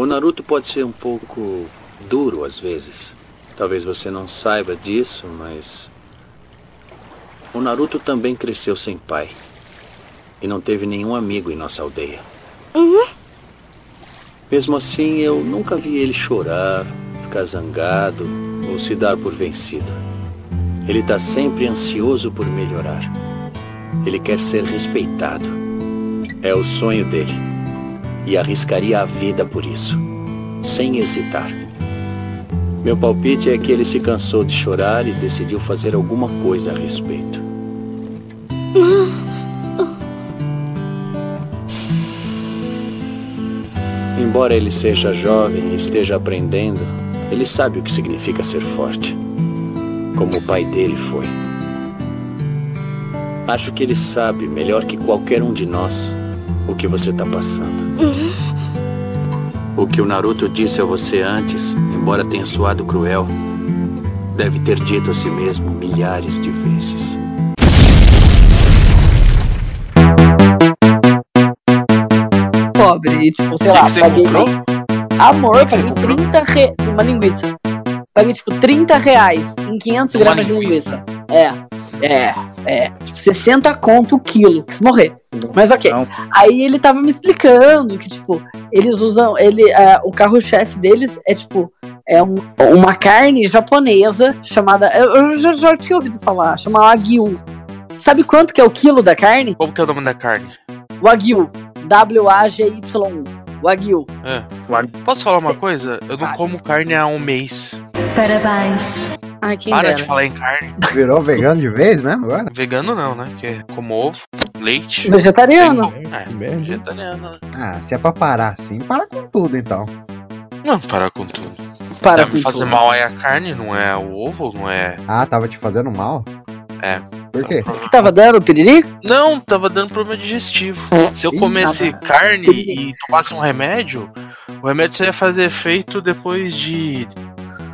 O Naruto pode ser um pouco duro às vezes. Talvez você não saiba disso, mas. O Naruto também cresceu sem pai. E não teve nenhum amigo em nossa aldeia. Uhum. Mesmo assim, eu nunca vi ele chorar, ficar zangado ou se dar por vencido. Ele está sempre ansioso por melhorar. Ele quer ser respeitado. É o sonho dele. E arriscaria a vida por isso, sem hesitar. Meu palpite é que ele se cansou de chorar e decidiu fazer alguma coisa a respeito. Embora ele seja jovem e esteja aprendendo, ele sabe o que significa ser forte. Como o pai dele foi. Acho que ele sabe melhor que qualquer um de nós o que você está passando. O que o Naruto disse a você antes, embora tenha soado cruel, deve ter dito a si mesmo milhares de vezes. Pobre, e, tipo, sei que lá, que paguei. comprou? Amor, que paguei comprou? 30 reais. Uma linguiça. Paguei, tipo, 30 reais em 500 Uma gramas de linguiça. linguiça. É, é, é. Tipo, 60 conto o quilo. Quis morrer. Mas ok. Não. Aí ele tava me explicando que, tipo, eles usam. Ele, é, o carro-chefe deles é, tipo, é um- uma carne japonesa chamada. Eu, eu já, já tinha ouvido falar, chama Wagyu. Sabe quanto que é o quilo da carne? Como que é o nome da carne? Wagyu. W-A-G-Y-U. Wagyu. É. Wagyu. Posso falar uma coisa? Eu não como carne há um mês. Parabéns. Ai, quem Para dera. de falar em carne. Virou vegano de vez mesmo agora? Vegano não, né? Que como ovo, leite. Vegetariano. É, Merda. vegetariano, né? Ah, se é pra parar assim, para com tudo então. Não, para com tudo. Para Deve com fazer tudo. mal aí a carne, não é o ovo, não é. Ah, tava te fazendo mal? É. Por quê? O que tava dando, piriri? Não, tava dando problema digestivo. Se eu Ih, comesse nada. carne e tomasse um remédio, o remédio só ia fazer efeito depois de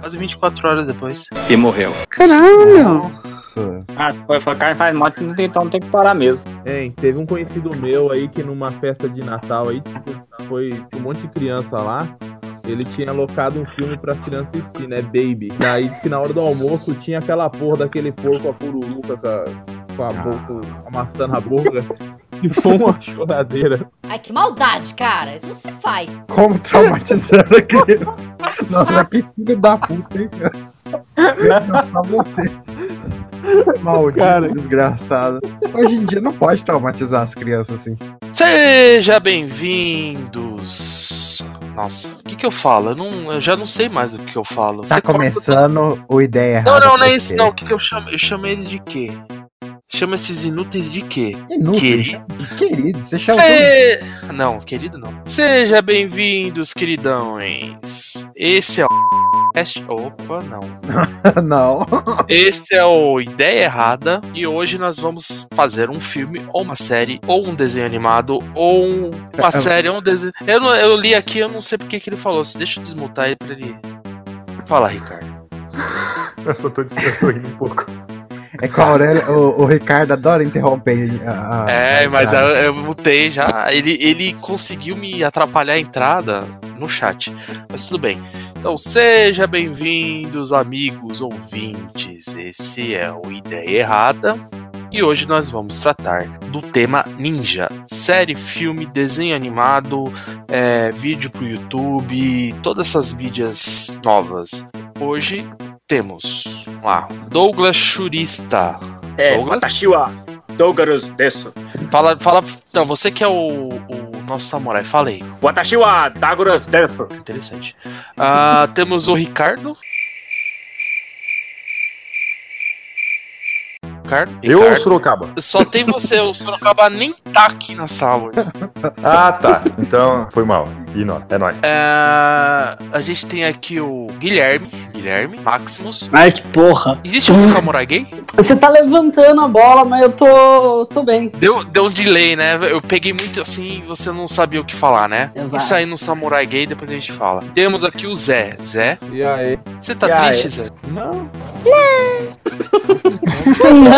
quase 24 horas depois. E morreu. Caralho. Nossa. Ah, se for carne faz mal, então tem que parar mesmo. É, teve um conhecido meu aí que numa festa de Natal aí, tipo, foi um monte de criança lá. Ele tinha alocado um filme pras crianças assistir, né? Baby. Daí disse que na hora do almoço tinha aquela porra daquele porco a pururuca com a, com a boca amassando a boca. Foi uma choradeira. Ai, que maldade, cara. Isso não se faz. Como traumatizando a criança. Nossa, mas que filho da puta, hein? Eu ia matar você. Maldito Cara. desgraçado. Hoje em dia não pode traumatizar as crianças assim. Seja bem-vindos. Nossa, o que que eu falo? Eu, não, eu já não sei mais o que eu falo. Tá Você corta- começando o ideia Não, errada. não, não é por isso não. O que que eu chamo? Eu chamo eles de quê? Chama esses inúteis de quê? Inútil. Querido. Querido, você chamou. Cê... Não, querido não. Seja bem-vindos, queridões. Esse é o. Opa, não. não. Esse é o Ideia Errada e hoje nós vamos fazer um filme ou uma série ou um desenho animado ou um- uma série ou um desenho. Eu, eu li aqui, eu não sei porque que ele falou. Deixa eu desmutar ele pra ele. Fala, Ricardo. Eu tô, eu tô rindo um pouco. É que o, Aurélio, o, o Ricardo adora interromper a. a- É, mas eu, eu mutei já. Ele, ele conseguiu me atrapalhar a entrada no chat. Mas tudo bem. Então, seja bem-vindos, amigos ouvintes. Esse é o Ideia Errada. E hoje nós vamos tratar do tema ninja. Série, filme, desenho animado, é, vídeo pro YouTube, todas essas mídias novas. Hoje temos lá Douglas Churista. É, Douglas? Watashi wa Douglas desu. Fala, fala. Não, você que é o, o nosso samurai, fala aí. Watashi wa Douglas desu. Interessante. Ah, temos o Ricardo. Ricardo? Eu ou Ricardo. Sorocaba? Só tem você, o Sorocaba nem tá aqui na sala. Ah, tá. Então foi mal. E nó, é nóis. É, a gente tem aqui o Guilherme. Guilherme, Maximus. Ai, que porra. Existe um samurai gay? Você tá levantando a bola, mas eu tô, tô bem. Deu, deu um delay, né? Eu peguei muito assim e você não sabia o que falar, né? Exato. Isso aí no samurai gay, depois a gente fala. Temos aqui o Zé. Zé, E aí? você tá E aí? triste, Zé? Não. Não.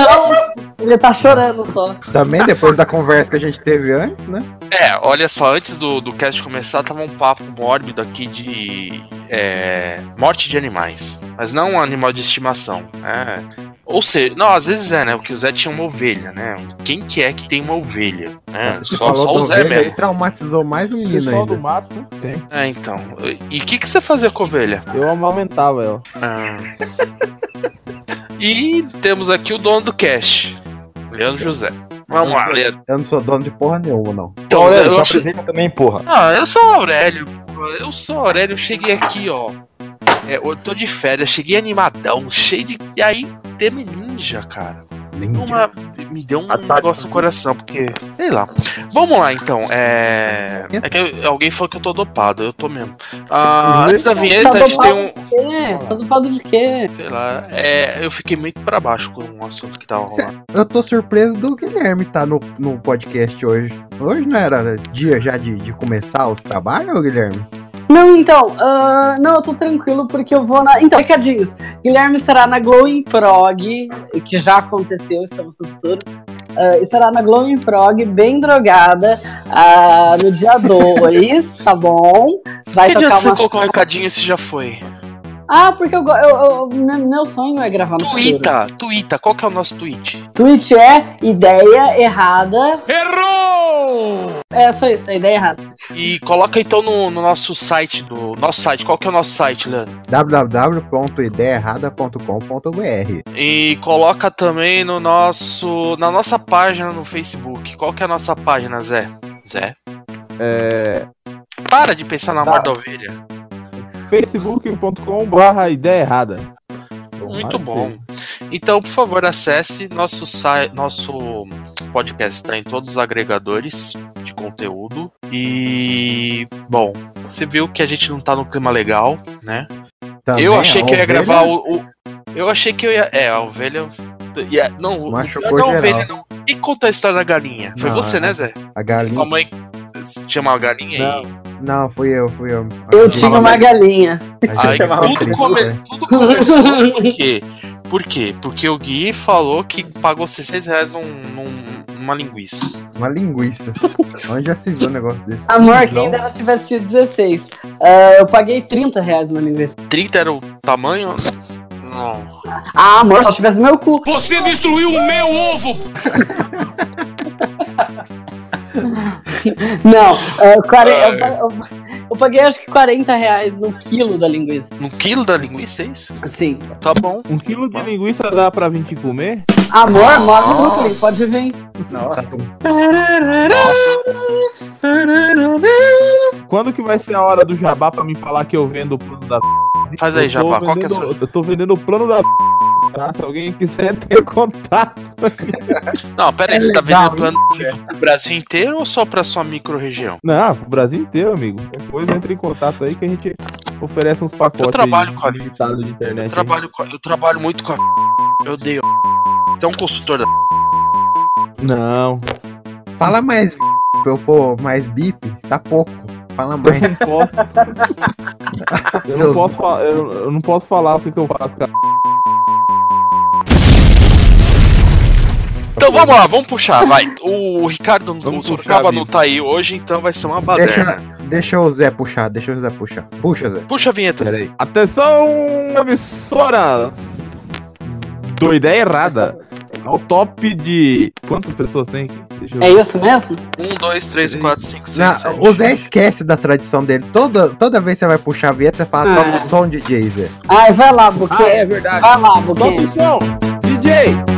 Ele tá chorando só. Também depois da conversa que a gente teve antes, né? É, olha só, antes do, do cast começar, tava um papo mórbido aqui de é, morte de animais. Mas não um animal de estimação. É. Ou seja, não, às vezes é, né? Porque o Zé tinha uma ovelha, né? Quem que é que tem uma ovelha? né? Só, falou só o Zé ovelha mesmo. aí, traumatizou mais um menino Pessoal do ainda. mato, né? Tem. É, então. E o que, que você fazia com a ovelha? Eu amamentava ela. Ah. E temos aqui o dono do cast, Leandro José. Vamos lá, Leandro. Eu não sou dono de porra nenhuma, não. Então, Aurélio, eu acho- apresenta também, porra. Ah, eu sou o Aurélio. porra. Eu sou o Aurélio, eu cheguei aqui, ó. É, eu tô de férias, cheguei animadão, cheio de. E aí, Demi Ninja, cara. Uma- me deu um Ataque. negócio no coração, porque. Sei lá. Vamos lá, então. É. É que eu- alguém falou que eu tô dopado, eu tô mesmo. Ah, antes da vinheta, Tá a gente tem um. É, tá dopado de quê? Sei lá, é, eu fiquei muito pra baixo com um assunto que tava rolando. Eu tô surpreso do Guilherme tá no, no podcast hoje. Hoje não era dia já de, de começar os trabalhos, Guilherme? Não, então, ah, não, eu tô tranquilo porque eu vou na. Então, recadinhos. Guilherme estará na Glowing Prog, que já aconteceu, estamos no futuro. Ah, estará na Glowing Prog, bem drogada, ah, no dia 2, tá bom? Vai Que adianta tocar você uma. colocar um recadinho se já foi? Ah, porque eu, eu, eu- meu meu sonho é gravar no. Twitter, Twitter, qual que é o nosso tweet? Tweet é ideia errada. Errou! É só isso, é ideia errada. E coloca então no, no nosso site, do nosso site, qual que é o nosso site, Leandro? www.ideaerrada.com.br E coloca também no nosso, na nossa página no Facebook. Qual que é a nossa página, Zé? Zé? É. Para de pensar na Tá. morte da ovelha. facebook.com barra ideia errada. Muito bom. Então, por favor, acesse nosso site, nosso podcast está em todos os agregadores de conteúdo. E bom, você viu que a gente não tá no clima legal, né? Também eu achei a que eu ia gravar o, o- eu achei que eu ia, é, a ovelha ia- não, o Machucou não a ovelha não. E conta a história da galinha? Foi Não, você, né, Zé? A galinha. Sua mãe tinha uma galinha Não. aí. Não, fui eu, fui eu. Eu tinha uma galinha. Aí tudo, come- tudo começou por quê? Por quê? Porque o Gui falou que pagou 600 reais num, num- numa linguiça. Uma linguiça. Onde já se viu um negócio desse? Amor, Não. quem dera tivesse sido 16. Ah, eu paguei 30 reais numa linguiça. 30 era o tamanho? Não. Ah, amor, só tivesse no meu cu. Você destruiu o meu ovo! Não, quare- eu, pa- eu, eu paguei acho que 40 reais no quilo da linguiça. No quilo da linguiça, é isso? Sim. Tá bom. Um quilo de linguiça dá pra vir te comer? Amor, mora no Brooklyn, pode vir. Quando que vai ser a hora do jabá pra me falar que eu vendo o plano da Faz aí, Jabá. Qual que é a sua... Eu tô vendendo o plano da tá? Se alguém quiser ter contato. Não, pera aí, É você tá vendendo plano pro Brasil inteiro ou só pra sua micro-região? Não, pro Brasil inteiro, amigo. Depois entra em contato aí que a gente oferece uns pacotes Eu trabalho aí com a- limitados de internet. Eu trabalho, com a- eu trabalho muito com a... Eu odeio Tem um consultor da... Não, Fala mais, pra eu pôr mais bip, tá pouco. Fala eu mais. não posso. eu, não posso fa- eu, eu não posso falar o que, que eu faço, cara. Então vamos lá, vamos puxar, vai. O Ricardo, o Sorocaba não tá aí hoje, então vai ser uma Deixa, baderna. deixa o Zé puxar, deixa o Zé puxar. Puxa, Zé. Puxa a vinheta. Zé. Peraí. Atenção, emissora do Ideia Errada. Ao top de. Quantas pessoas tem? Deixa É isso mesmo? Um, dois, três, quatro, cinco, Não, seis, sete. o Zé esquece da tradição dele. Toda, toda vez que você vai puxar a vinheta, você fala, Ah. toca o som DJ, Zé. Ai, vai lá, Buquê. Ah, é verdade. Vai lá, o som! DJ!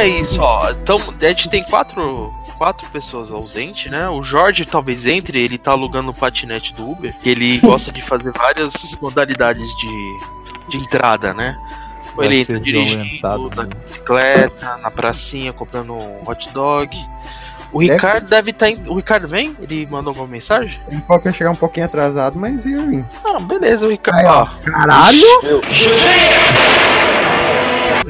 É isso, ó. Então, a gente tem quatro, quatro pessoas ausentes, né? O Jorge talvez entre, ele tá alugando o patinete do Uber. Ele gosta de fazer várias modalidades de, de entrada, né? Ou ele entra dirigindo, na né? bicicleta, na pracinha, comprando um hot dog. O Deve- Ricardo deve estar. o Ricardo vem? Ele mandou alguma mensagem? Ele falou que ia chegar um pouquinho atrasado, mas ia vir. Ah, beleza, o Ricardo. Aí, ó. ó. Caralho!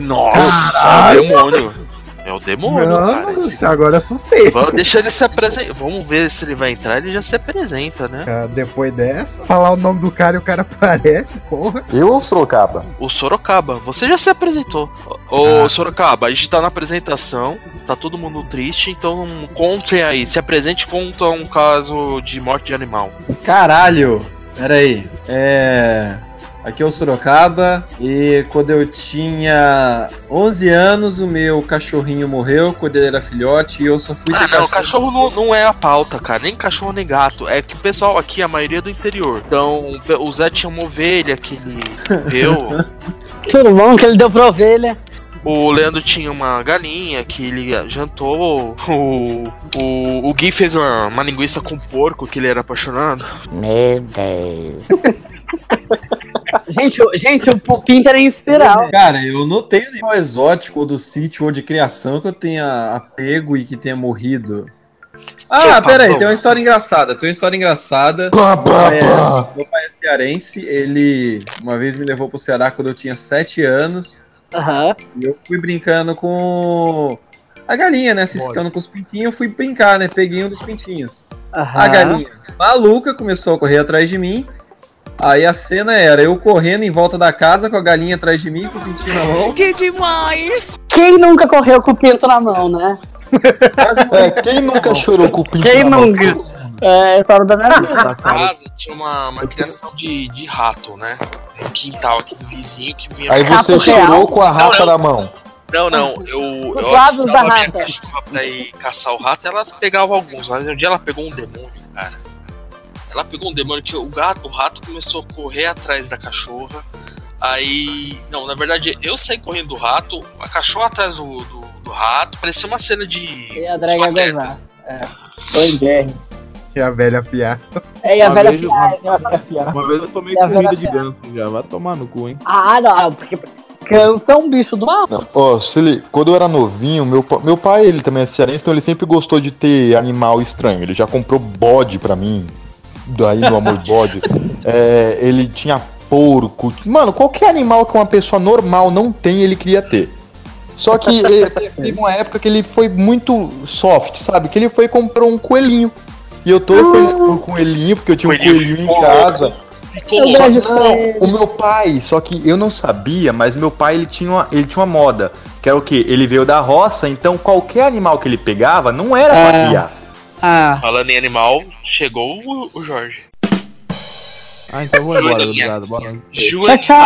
Nossa, Caralho! é o demônio. É o demônio, cara. Mano, esse- isso agora assustei. Vamos deixar ele se apresentar. Vamos ver se ele vai entrar. Ele já se apresenta, né? Ah, Depois dessa, falar o nome do cara e o cara aparece, porra. Eu ou Sorocaba? O Sorocaba. Você já se apresentou. Ô, Sorocaba, a gente tá na apresentação. Tá todo mundo triste. Então conte aí. Se apresente e conta um caso de morte de animal. Caralho! Pera aí. É. Aqui é o Sorocaba e quando eu tinha 11 anos o meu cachorrinho morreu quando ele era filhote e eu só fui Ah, ter não, cachorro não, não é a pauta, cara. Nem cachorro nem gato. É que o pessoal aqui, a maioria é do interior. Então, o Zé tinha uma ovelha que ele deu. Tudo bom que ele deu pra ovelha. O Leandro tinha uma galinha que ele jantou. O, o, o Gui fez uma, uma linguiça com porco que ele era apaixonado. Meu Deus. gente, o- gente, o Pinter é inspiral. Cara, eu não tenho animal exótico ou do sítio ou de criação que eu tenha apego e que tenha morrido. Ah, Tinha pera aí, razão. tem uma história engraçada. Tem uma história engraçada. Pá, pá, é, pá. meu pai é cearense, ele uma vez me levou pro Ceará quando eu tinha 7 anos. Aham. E eu fui brincando com a galinha, né? Ciscando com os pintinhos, eu fui brincar, né? Peguei um dos pintinhos. Aham. A galinha maluca começou a correr atrás de mim. Aí a cena era eu correndo em volta da casa com a galinha atrás de mim, com o pintinho na mão. Que demais! Quem nunca correu com o pinto na mão, né? É, quem nunca chorou com o pinto Quem na mão? nunca? É, a história da minha vida. Na casa tinha uma, uma criação de, de rato, né? Um quintal aqui do vizinho que vinha. Aí você Rato real? chorou com a rata Não, não. na mão. Não, não, eu. Eu da a minha rata. cachorra pra ir caçar o rato, elas pegavam alguns, mas um dia ela pegou um demônio, cara. Ela pegou um demônio que o gato, o rato começou a correr atrás da cachorra. Aí. Não, na verdade, eu saí correndo do rato, a cachorra atrás do, do, do rato, parecia uma cena de. E a drag. É. Foi guerra. E a velha afiar. É, e a Uma velha vez, piada, e a velha piada. Uma vez eu tomei É comida velha de ganso já. Vai tomar no cu, hein? Ah, não, porque cansa é um bicho do mal. Ó, se ele- quando eu era novinho, meu, meu pai, ele também é cearense, então ele sempre gostou de ter animal estranho. Ele já comprou bode pra mim, daí no amor bode. É, ele tinha porco. Mano, qualquer animal que uma pessoa normal não tem, ele queria ter. Só que eh, teve uma época que ele foi muito soft, sabe? Que ele foi e comprou um coelhinho. E eu tô feliz com o coelhinho, porque eu tinha um Coelhinho coelhinho em casa. Ficou Não, coelho. o meu pai, só que eu não sabia, mas meu pai ele tinha uma, ele tinha uma moda, que era o quê? Ele veio da roça, então qualquer animal que ele pegava não era pra É. criar. Ah, Falando em animal, chegou o, o Jorge. Ah, então vou embora, obrigado. Boa noite. tchau, Joaninha. tchau.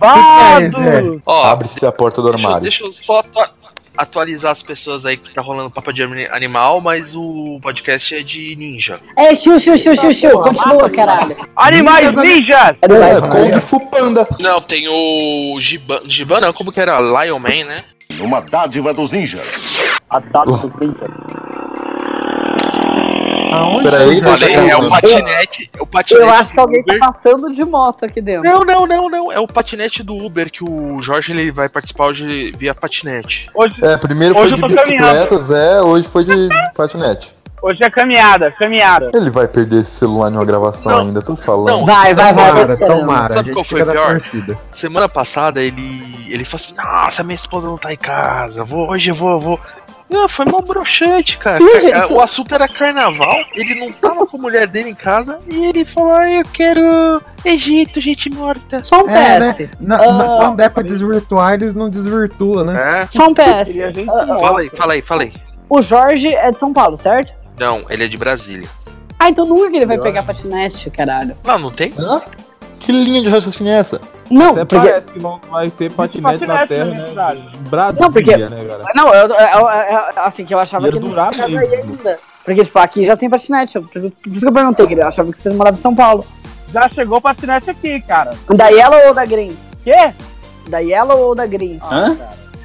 Arrombado! Ó, Abre-se a porta do armário. deixa eu só atua- atualizar as pessoas aí que tá rolando papo de ani- animal, mas o podcast é de ninja. É, xiu, xiu, xiu, xiu, xiu. Continua, caralho. Animais ninjas! É, Kung Fu Panda. Não, tem o Giban, Giban não, como que era? Lion Man, né? Uma dádiva dos ninjas. A data dos ninjas. Aonde Peraí, tá Falei, é o patinete, é o patinete Eu acho que do alguém tá Uber. passando de moto aqui dentro. Não, não, não, não, é o patinete do Uber que o Jorge ele vai participar hoje via patinete. Hoje, É, primeiro Hoje foi eu de tô bicicleta, Zé, hoje foi de patinete. hoje é caminhada, caminhada. Ele vai perder esse celular numa gravação Não, ainda, tô falando. não. Vai, vai, vai. Tomara, tomara. Sabe qual foi pior? torcida. Semana passada ele ele falou assim: "Nossa, minha esposa não tá em casa. Vou hoje eu vou, eu vou". Não, foi mal broxante, cara. Gente. Car- O assunto era carnaval, ele não tava com a mulher dele em casa e ele falou: ah, eu quero Egito, gente morta. Só um É, né? PS. Na- Ah. na- quando é pra desvirtuar, eles não desvirtuam, né? É? Só um PS. Gente Ah, ah, Fala aí, fala aí, fala aí. O Jorge é de São Paulo, certo? Não, ele é de Brasília. Ah, então nunca que ele vai pegar patinete, caralho. Não, não tem? Hã? Que linha de raciocínio é essa? Não, Até porque. parece que não vai ter patinete na patinete terra, na né? cidade. Brasília, Não, porque- né, cara? Não, eu, eu- eu- eu- assim, que eu achava Ia que não durar mesmo. ainda. Porque, tipo, aqui já tem patinete. eu- Por isso que eu perguntei, que eu achava que você morava em São Paulo. Já chegou patinete aqui, cara. Da Yellow ou da Green? Quê? Da Yellow ou da Green? Hã?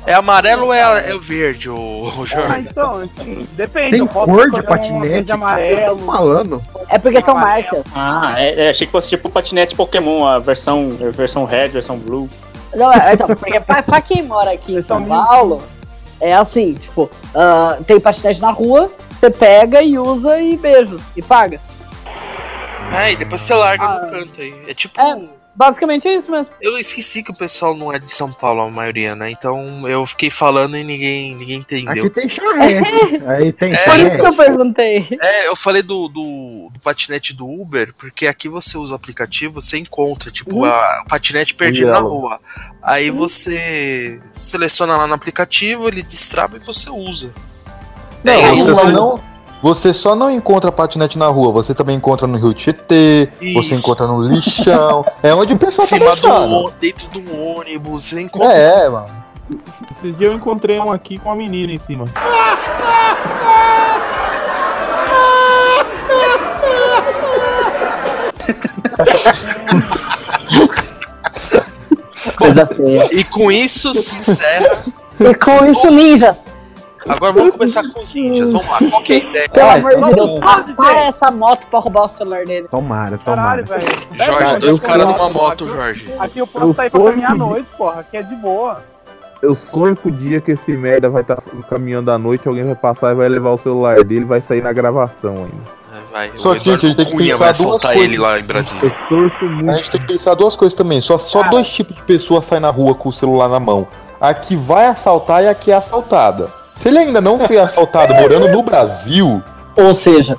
É amarelo ou é, é o verde, o, o Ah, Jorge? então, assim, depende. Tem cor de patinete? O que vocês amarelo. estão falando? É porque são marcas. Ah, é, é, achei que fosse tipo patinete Pokémon, a versão, a versão red, versão blue. Não, é, então, porque pra, pra quem mora aqui em São Paulo, é assim, tipo, ah, tem patinete na rua, você pega e usa e beijo, e paga. É, e depois você larga Ah. no canto aí. É tipo. Basicamente é isso mesmo. Eu esqueci que o pessoal não é de São Paulo, a maioria, né? Então eu fiquei falando e ninguém, ninguém entendeu. Aqui tem charré. Aí tem É, Por isso que eu perguntei. É, eu falei do, do, do patinete do Uber, porque aqui você usa o aplicativo, você encontra, tipo, Uhum. a- o patinete perdido na Yellow. rua. Aí você seleciona lá no aplicativo, ele destrava e você usa. Não, É, você não, você só não encontra patinete na rua, você também encontra no Rio Tietê, você Isso. encontra no lixão. é onde o pessoal tá cima do deixando. ô- dentro do ônibus, você encontra. É, mano. Esse dia eu encontrei um aqui com uma menina em cima. Coisa feia. E com isso se encerra. E com isso, ninjas. Agora vamos começar com os ninjas. Vamos lá, qual que é a ideia? Pelo Vai, amor de Deus, vamos. pa- para essa moto pra roubar o celular dele. Tomara, tomara. Caralho, velho. Jorge, dois caras numa moto, Jorge. Aqui eu posso Eu sair pra fui caminhar à noite, porra. Aqui é de boa. Eu sonho com o dia que esse merda vai estar caminhando à noite, alguém vai passar e vai levar o celular dele e vai sair na gravação ainda. É, Vai, Só que, Eduardo gente, tem que Cunha pensar vai soltar coisas. ele lá em Brasília. Eu torço A gente tem que pensar duas coisas também. Só, só dois tipos de pessoas saem na rua com o celular na mão. A que vai assaltar e a que é assaltada. Se ele ainda não foi assaltado morando no Brasil, Ou seja,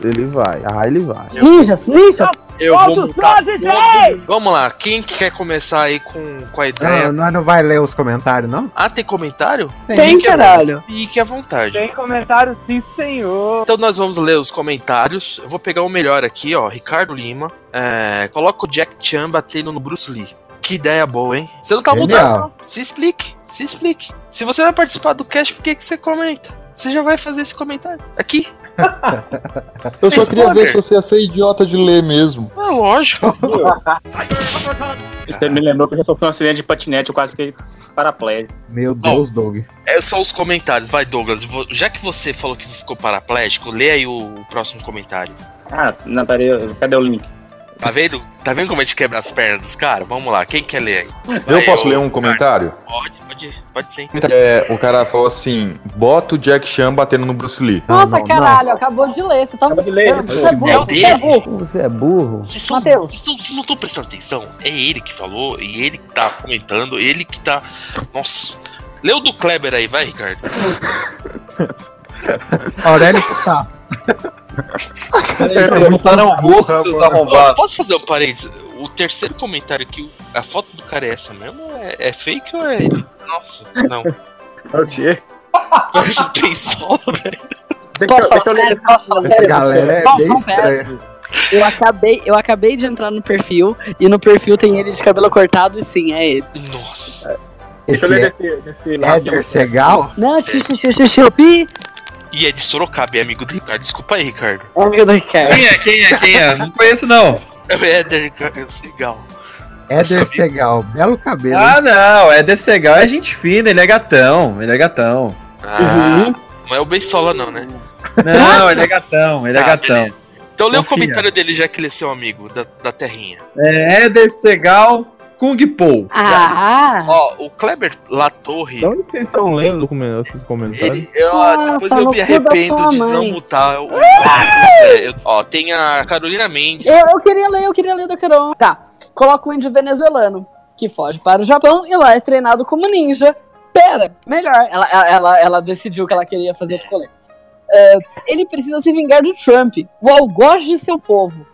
Ele vai. Ah, ele vai. ninjas, ninjas. Eu vou montar todo- Vamos lá, quem que quer começar aí com, com a Não, ideia? nós não vai ler os comentários, não? Ah, tem comentário? Tem, Fique à- caralho. Fique à vontade. Tem comentário, sim, senhor. Então nós vamos ler os comentários. Eu vou pegar o melhor aqui, ó. Ricardo Lima. É, coloca o Jack Chan batendo no Bruce Lee. Que ideia boa, hein? Você não tá Genial. mudando. não. Se explique. Se explique. Se você vai participar do cast, por que, que você comenta? Você já vai fazer esse comentário. Aqui. eu só queria ver se você ia ser idiota de ler mesmo. É lógico. Você me lembrou que eu já sofri um acidente de patinete, eu quase fiquei paraplégico. Meu Deus, Doug. É só os comentários. Vai, Douglas. Já que você falou que ficou paraplégico, lê aí o, o próximo comentário. Ah, não, peraí, cadê o link? Tá vendo? Tá vendo como a gente quebra as pernas dos caras? Vamos lá, quem quer ler aí? Eu Vai, posso ô, ler um comentário? Pode, pode, pode sim. É, o cara falou assim: bota o Jack Chan batendo no Bruce Lee. Nossa, não, caralho, acabou de ler. Você tá Acabou de ler, Você é É burro, você é burro. Você é burro? Vocês, são, Mateus. vocês, não, vocês não estão prestando atenção? É ele que falou, e ele que tá comentando, ele que tá. Nossa. Lê o do Kleber aí, vai, Ricardo. Aurélio Putaço. Eles perguntaram o gosto dos arrombados. Posso fazer um parênteses? O terceiro comentário aqui, a foto do cara é essa mesmo? É, é fake ou é? Nossa, não. O quê? Um pensou, velho. Posso falar sério? Posso falar Essa sério? galera é Não, bem não, pera. estranha. Eu acabei, eu acabei de entrar no perfil e no perfil tem ele de cabelo cortado e sim, é ele. Nossa. Deixa eu Esse ler é desse, desse lado. Éder Segal? Não, xixi, xixi, xixi, E é de Sorocaba, é amigo do Ricardo. Desculpa aí, Ricardo. é amigo do Ricardo. Quem é? Quem é? Quem é? Não conheço, não. É o Éder Segal. Éder Segal. Belo cabelo. Ah, não. É desse legal, é gente fina, ele é gatão. Ele é gatão. Ah, Uhum. não é o Bensola, não, né? Não, ele é gatão, ele é Ah, gatão. beleza. Então lê o comentário dele, já que ele é seu amigo, da, da terrinha. É Éder Segal Kung Po. Ah, Ó, o Kleber Latorre. De onde vocês estão lendo esses comentários? Eu, Ah, depois tá eu me da arrependo de mãe. não mutar o. o Zé. Eu- Ó, tem a Carolina Mendes. eu, eu queria ler, eu queria ler do Carol. Tá, coloca o índio venezuelano, que foge para o Japão e lá é treinado como ninja. Pera, melhor, ela, ela, ela, decidiu que ela queria fazer outro colete. É, ele precisa se vingar do Trump, o algoz de seu povo.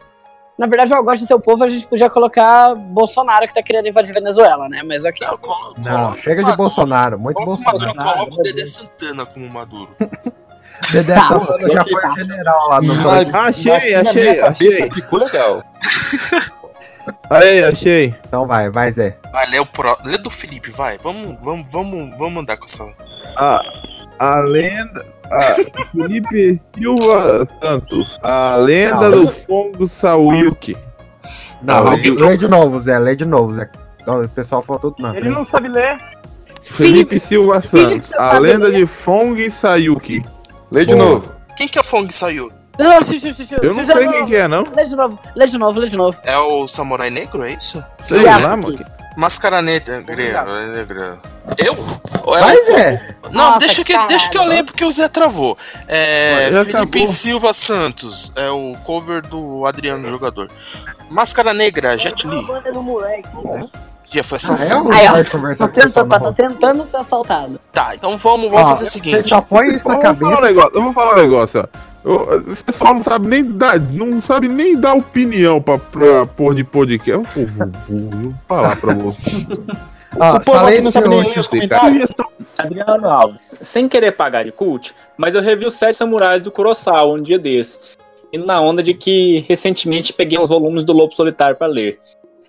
Na verdade, o algoz de seu povo a gente podia colocar Bolsonaro, que tá querendo invadir Venezuela, né? Mas ok. Não, colo- Não, colo- chega de. Bolsonaro. Muito Coloca o Maduro, Bolsonaro. coloca o Dedé Santana como Maduro. Dedé Santana já foi general lá no Mas- Achei, aqui na achei, minha cabeça achei. ficou legal. Aí, achei. Então vai, vai, Zé. Vai, lê o pro... Lê do Felipe, vai. Vamos, vamos, vamos, vamos andar com essa. A, a lenda. A Felipe Silva Santos. A lenda Não. do Fongo Sauyuki. Não, Tá, lê, lê de novo, Zé. Lê de novo, Zé. Então, O pessoal falou tudo não. Ele não sabe ler. Felipe Silva Santos, a lenda ler. de Fong Sayuki. Lê de Boa. novo. Quem que é o Fong Sayu? Não, xixi, xixi, xixi, Eu não sei quem que é, não. Lê de novo, lê de novo, lê de novo. É o Samurai Negro, é isso? Sei lá, mano. Máscara negra. negra. Eu? Ou é Mas o- é. Não, Nossa, deixa, que, caralho. deixa que eu leio porque o Zé travou. É, Já Felipe acabou. Silva Santos, é o cover do Adriano Jogador. Máscara Negra, Jet Li. Já foi Ah, é Aí, ó, conversar Tá pessoal tentando, tá rua. tentando ser assaltado. Tá, então vamos, vamos Ó, fazer o Você seguinte. só põe isso na Eu vou falar um cabeça. negócio, eu vou falar um negócio, ó. Eu- Esse pessoal não sabe nem dar, não sabe nem dar opinião pra, pra pôr de podcast. É um povo burro, eu vou falar pra você. Ó, O povo aqui não sabe nem ler os Cara, comentários. Adriano Alves, sem querer pagar de cult, mas eu revi os Sete Samurais do Kurosawa um dia desse. E na onda de que recentemente peguei uns volumes do Lobo Solitário pra ler.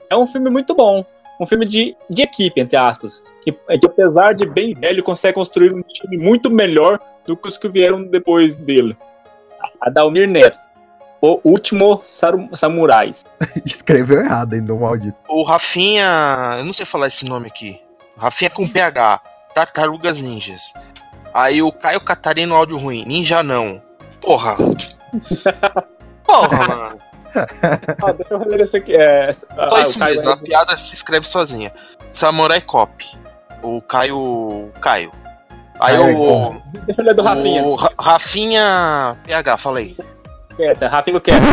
É um filme muito bom. Um filme de, de equipe, entre aspas. Que, que apesar de bem velho, consegue construir um time muito melhor do que os que vieram depois dele. Adalmir Neto. O Último Samurais. Escreveu errado ainda, o maldito. O Rafinha. Eu não sei falar esse nome aqui. Rafinha com PH. Tartarugas Ninjas. Aí o Caio Catarino áudio ruim. Ninja não. Porra. Porra, mano. Ah, deixa eu reler esse aqui. É, Só ah, isso o Caio- mesmo, a piada se escreve sozinha. Samurai Cop. O Caio. Caio. Aí Caio o. Deixa eu ler do Rafinha. O Ra- Rafinha. PH, falei. Essa, Rafinha Kessa.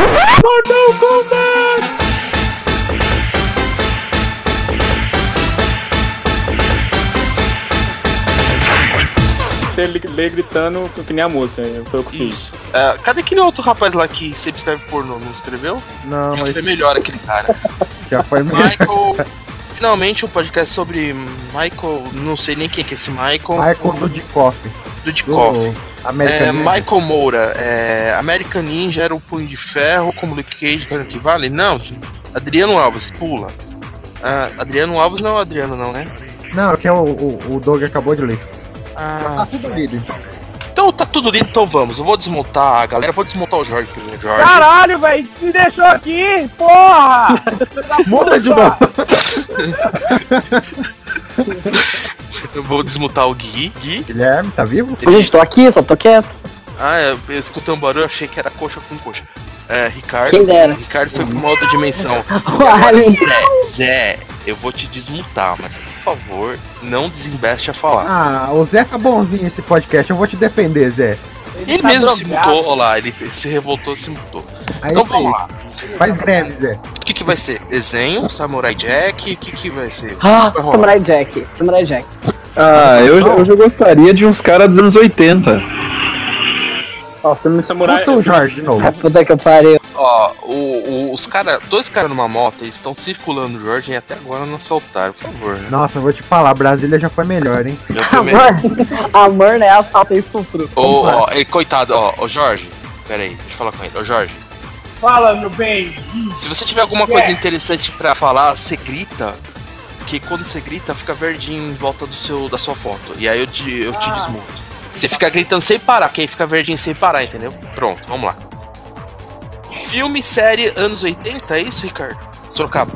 Você lê gritando que nem a música, foi o que eu fiz. Isso. É, cadê aquele outro rapaz lá que sempre escreve pornô? Não escreveu? Não, que mas foi melhor aquele cara. já foi melhor. Michael. Finalmente um podcast sobre Michael. Não sei nem quem que é esse Michael. Michael Dudikoff. do Dikoff. do American É, Ninja. Michael Moura, é, American Ninja era o Punho de Ferro, como Luke Cage, para que vale? Não, Adriano Alves, pula. Ah, Adriano Alves não é o Adriano, não, né? Não, que é o, o, o Doug acabou de ler. Ah, Tá tudo lido, então. Então tá tudo lindo, então vamos. Eu vou desmontar a galera, vou desmontar o Jorge primeiro. Jorge. Caralho, velho, me deixou aqui, porra! Muda de novo. Eu vou desmontar o Gui. Gui. Guilherme, tá vivo? Gente, tô aqui, só tô quieto. Ah, eu, eu escutei um barulho, achei que era coxa com coxa. É, Ricardo. Quem dera. Ricardo foi pra uma outra dimensão. Olha, Zé, Zé, eu vou te desmutar, mas por favor, não desembeste a falar. Ah, o Zé tá bonzinho esse podcast, eu vou te defender, Zé. Ele tá mesmo se drogado. mutou, olha lá, ele, ele se revoltou se mutou. É então aí. vamos lá. Faz greve, Zé. O que, que vai ser? Desenho? Samurai Jack? O que, que vai ser? Ah, Vai. Samurai Jack. Samurai Jack. Ah, eu, já- eu já gostaria de uns caras dos anos 80. Ó, filme de samurai. Puta o Jorge de novo. Ah, puta que pariu. Ó, o, o- os cara, dois caras numa moto, eles estão circulando o Jorge e até agora não assaltaram, por favor. Né? Nossa, eu vou te falar, Brasília já foi melhor, hein? Já foi Amor, melhor. amor, né? Assalto e estupro. Ô, ó, ei, coitado, ó, ô Jorge, pera aí, deixa eu falar com ele. Ô Jorge, Fala, meu bem. se você tiver alguma coisa interessante pra falar, você grita. Que quando você grita, fica verdinho em volta do seu, da sua foto. E aí eu te, eu te desmuto. Você fica gritando sem parar, que aí fica verdinho sem parar, entendeu? Pronto, vamos lá. Filme, série, anos 80, é isso, Ricardo? Sorocaba.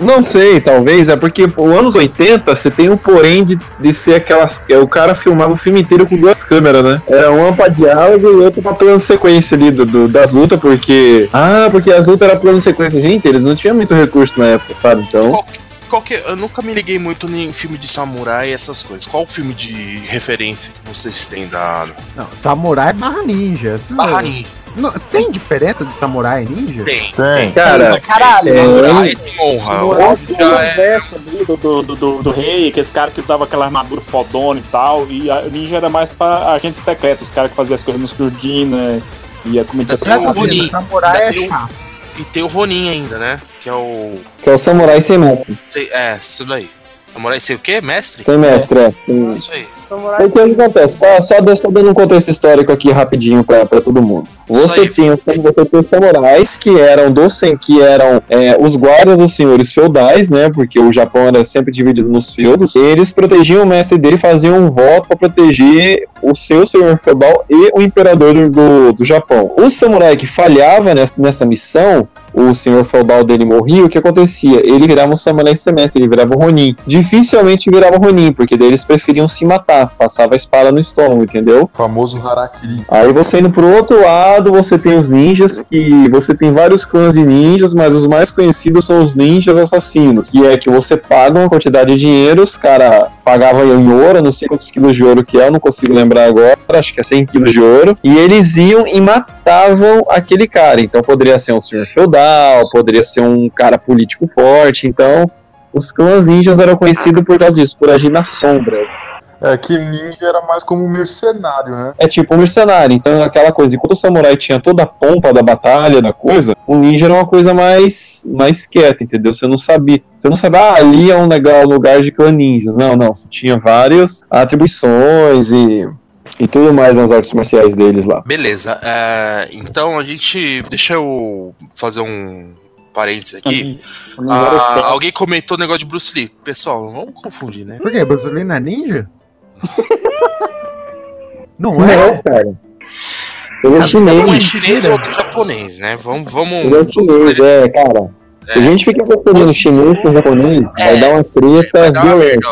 Não sei, talvez, é porque os anos 80 você tem o porém de, de ser aquelas. é, O cara filmava o filme inteiro com duas câmeras, né? Era uma pra diálogo e outra pra plano sequência ali do, do- das lutas, porque. Ah, porque as lutas eram plano sequência. Gente, eles não tinham muito recurso na época, sabe? Então. Qual, qual que, eu nunca me liguei muito em filme de samurai e essas coisas. Qual o filme de referência que vocês têm da Não, samurai barra ninja. Barra Ninja? Não- tem diferença de samurai e ninja? Tem. Tem. Cara, Caralho. é, Samurai tem honra. É- verso ali do, do, do, do, do rei, aqueles caras que usavam aquela armadura fodona e tal, e a ninja era mais pra agentes secretos, os caras que faziam as coisas no surdina e a comida Tem o Traduzindo, Ronin. samurai é chato. E tem o Ronin ainda, né? Que é o. que é o samurai sem mestre. É, isso daí. Samurai sei o quê? Mestre? Sem mestre, é. Sim. Isso aí. O que acontece? Só, só dando- só dando um contexto histórico aqui rapidinho pra, pra todo mundo. Isso Você aí. tinha, você tinha os samurais que eram do sen- que eram é, os guardas dos senhores feudais, né? Porque o Japão era sempre dividido nos feudos. Eles protegiam o mestre dele e faziam um voto para proteger o seu senhor feudal e o imperador do, do, do Japão. O samurai que falhava nessa, nessa missão o senhor feudal dele morria, o que acontecia? Ele virava um samurai semestre, ele virava um Ronin. Dificilmente virava um Ronin, porque daí eles preferiam se matar, passava a espada no estômago, entendeu? Famoso Harakiri. Aí você indo pro outro lado, você tem os ninjas, que você tem vários clãs de ninjas, mas os mais conhecidos são os ninjas assassinos, que é que você paga uma quantidade de dinheiro, os caras pagavam em ouro, não sei quantos quilos de ouro que é, eu não consigo lembrar agora, acho que é 100 quilos de ouro, e eles iam e matavam aquele cara. Então poderia ser um senhor feudal, poderia ser um cara político forte, então os clãs ninjas eram conhecidos por causa disso, por agir na sombra. É que ninja era mais como um mercenário, né? É tipo um mercenário, então aquela coisa, enquanto o samurai tinha toda a pompa da batalha, da coisa, o ninja era uma coisa mais, mais quieta, entendeu? Você não sabia. Você não sabia, ah, ali é um legal lugar de clã ninja. Não, não. Você tinha várias atribuições e, e tudo mais nas artes marciais deles lá. Beleza, é, então a gente. Deixa eu fazer um parênteses aqui. Ah, alguém comentou o negócio de Bruce Lee. Pessoal, não vamos confundir, né? Por quê? Bruce Lee não é ninja? não Não, é? cara. Ele é chinês. Um é chinês e outro é japonês, né? Vamos. vamos Ele é chinês, é, cara. Se a gente fica confundindo chinês com japonês, vai dar uma treta violenta.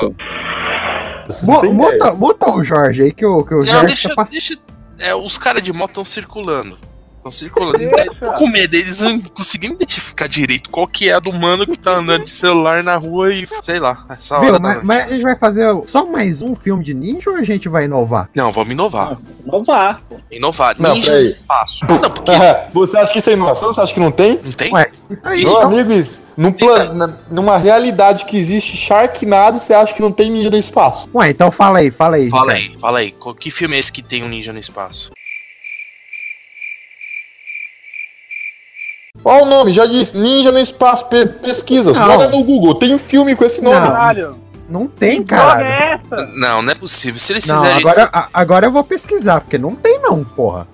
Mo- Monta, monta o Jorge aí que o, que o Não, Jorge deixa. tá passando. deixa é, os caras de moto estão circulando. Estão circulando. Tô com medo deles não conseguindo identificar direito qual que é a do mano que tá andando de celular na rua e sei lá, essa hora mas, mas a gente vai fazer só mais um filme de ninja ou a gente vai inovar? Não, vamos inovar. Inovar. Inovar. Não, Ninja no espaço. Não, porque Você acha que isso é inovação? Você acha que não tem? não tem? Ué, se tá aí, Meu então- amigo, isso, num plan- na- numa realidade que existe Sharknado, você acha que não tem ninja no espaço? Ué, então fala aí, fala aí. Fala aí, fala aí. Qual- Que filme é esse que tem um ninja no espaço? Olha o nome, já disse, ninja no espaço, pe- pesquisa, Não. joga no Google, tem um filme com esse nome. Não. Caralho. Não tem, Que cara. é essa? Não, não é possível. Se eles Não, fizerem agora, a- agora eu vou pesquisar, porque não tem não, porra.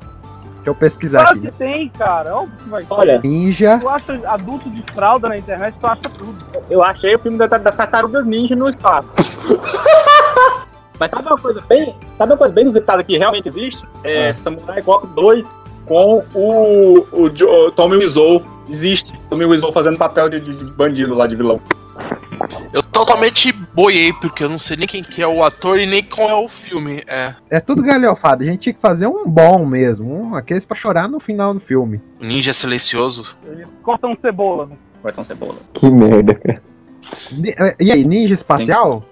Deixa eu pesquisar Claro que aqui. tem, cara. Que ter. Olha, Ninja. Tu acha adulto de fralda na internet, tu acha tudo. eu achei o filme das, das tartarugas ninja no espaço. Mas sabe uma coisa bem. Sabe uma coisa bem inusitada que realmente existe? É Samurai Cop 2 com o, o, o Tommy Wiseau. Existe. Tommy Wiseau fazendo papel de, de- bandido lá, de vilão. Eu totalmente boiei, porque eu não sei nem quem que é o ator e nem qual é o filme. É. É tudo galhofado. A gente tinha que fazer um bom mesmo. Um, aqueles pra chorar no final do filme. Ninja silencioso. Eles cortam cebola. né? Tão cebola. Que merda, cara. Ni- E aí, ninja espacial?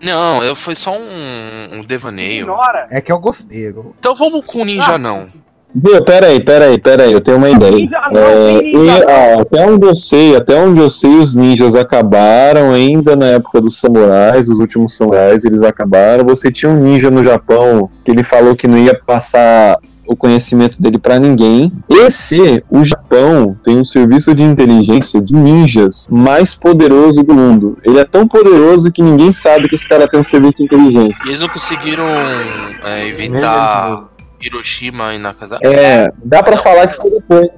Não, eu foi só um, um devaneio. Ignora. É que eu gostei. eu- Então vamos com ninja não. Viu, peraí, peraí, peraí, eu tenho uma ideia. É, e, ah, até onde eu sei, até onde eu sei, os ninjas acabaram ainda na época dos samurais, os últimos samurais, eles acabaram. Você tinha um ninja no Japão que ele falou que não ia passar o conhecimento dele pra ninguém. Esse, o Japão tem um serviço de inteligência de ninjas mais poderoso do mundo. Ele é tão poderoso que ninguém sabe que os caras têm um serviço de inteligência. E eles não conseguiram é, evitar Hiroshima e Nagasaki? É, dá pra falar que foi depois.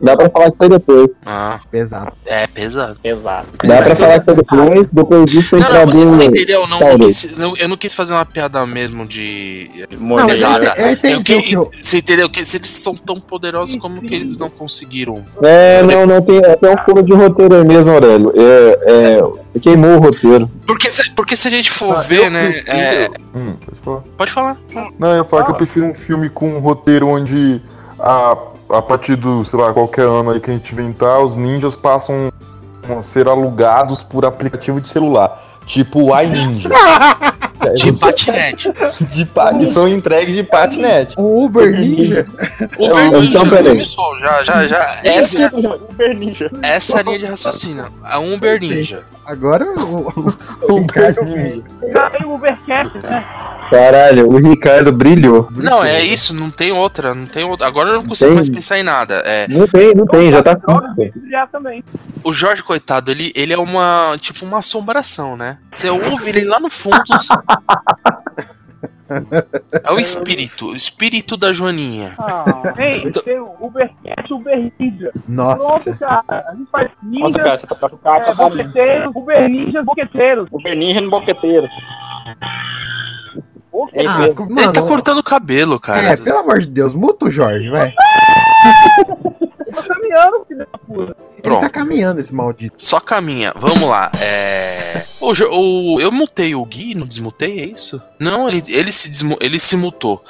Dá pra falar que foi depois. Ah, Pesado. é pesado. Exato. Dá pra falar que foi depois, depois disso Não, entrar não, bem você entendeu? Não, eu, Talvez. quis, não- eu não quis fazer uma piada mesmo de. Não, eu, Pesada. eu que eu... Você entendeu? Que se eles são tão poderosos, como que eles não conseguiram? É, não, não, tem até um furo de roteiro aí mesmo, Aurélio. É, é, queimou o roteiro. Porque se, porque se a gente for Ah, ver, eu né? prefiro- é, Hum, pode falar. pode falar. Não, eu ia falar que eu prefiro um filme com um roteiro onde a, a partir do, sei lá, qualquer ano aí que a gente inventar, os ninjas passam a ser alugados por aplicativo de celular. Tipo o iNinja. De patinete. de pa- que são entregues de patinete. O Uber Ninja. Uber Então, Ninja, peraí. pessoal, já, já, já. Essa, é- Uber Ninja. essa é a linha de raciocínio. A Uber Ninja. Agora o, o, o Ricardo veio. Aí o Ubercast, né? Caralho, o Ricardo brilhou. Não, é isso, não tem outra, não tem outra. Agora eu não consigo Tem. mais pensar em nada. É, Não tem, não tem, já tá fixo. o Jorge, coitado, ele, ele é uma, tipo, uma assombração, né? Você ouve ele lá no fundo. É o espírito, o espírito da Joaninha. Ah, tem, tem o Ubercast o Uber Ninja. Nossa. Pronto, cara. A gente faz ninja, Nossa, cara, você tá preocupado é, com a boqueteiros, Uber boqueteiros. Uber Ninja no boqueteiro. É isso Ah, co- Ele tá mano, cortando o cabelo, cara. é, pelo amor de Deus, muta o Jorge, vai. Eu tô caminhando, filho da puta. Pronto. tá caminhando esse maldito. Só caminha. Vamos lá. É. O, o- eu mutei o Gui, não desmutei, é isso? Não, ele, ele, se, desmu- ele se mutou.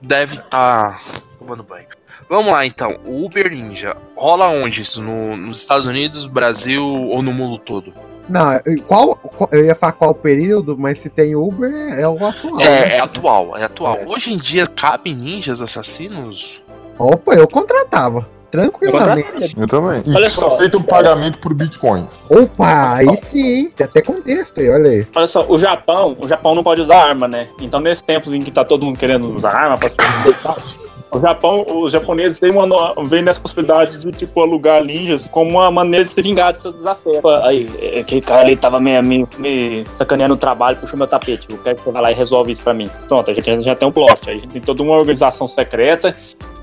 Deve estar tomando banho. Vamos lá então. O Uber Ninja. Rola onde isso? No- nos Estados Unidos, Brasil ou no mundo todo? Não, é- qual, qual- eu ia falar qual período, mas se tem Uber, é o atual. É, né? é atual, é atual. Hoje em dia cabem ninjas assassinos? Opa, eu contratava. Tranquilamente. Eu também. E Olha só aceita o pagamento por bitcoins. Opa, aí sim, hein? Tem até contexto aí, olha aí. Olha só, o Japão, o Japão não pode usar arma, né? Então, nesses tempos em que tá todo mundo querendo usar arma pra se o Japão, os japoneses veem, uma, veem nessa possibilidade de, tipo, alugar ninjas como uma maneira de se vingar de seus desafios. Aí, aquele cara ali tava me, me, me sacaneando no trabalho, puxou meu tapete. Eu quero que você vá lá e resolve isso pra mim. Pronto, a gente já, já tem um plot. Aí a gente tem toda uma organização secreta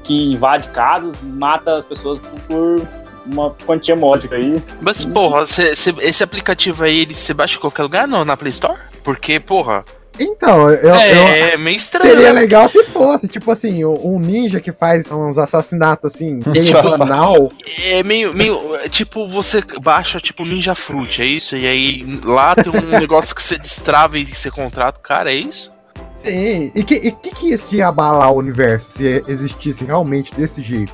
que invade casas e mata as pessoas por, uma quantia módica aí. Mas, porra, cê- cê- esse aplicativo aí, ele se baixa em qualquer lugar no, na Play Store? Porque, porra. Então, eu, é, eu- meio estranho. Seria né? legal se fosse, tipo assim, um ninja que faz uns assassinatos assim, meio banal. É meio, meio. é Tipo, você baixa tipo Ninja Fruit, é isso? E aí lá tem um negócio que você destrava e você contrata o cara, é isso? Sim, e que, e que que isso ia abalar o universo se existisse realmente desse jeito?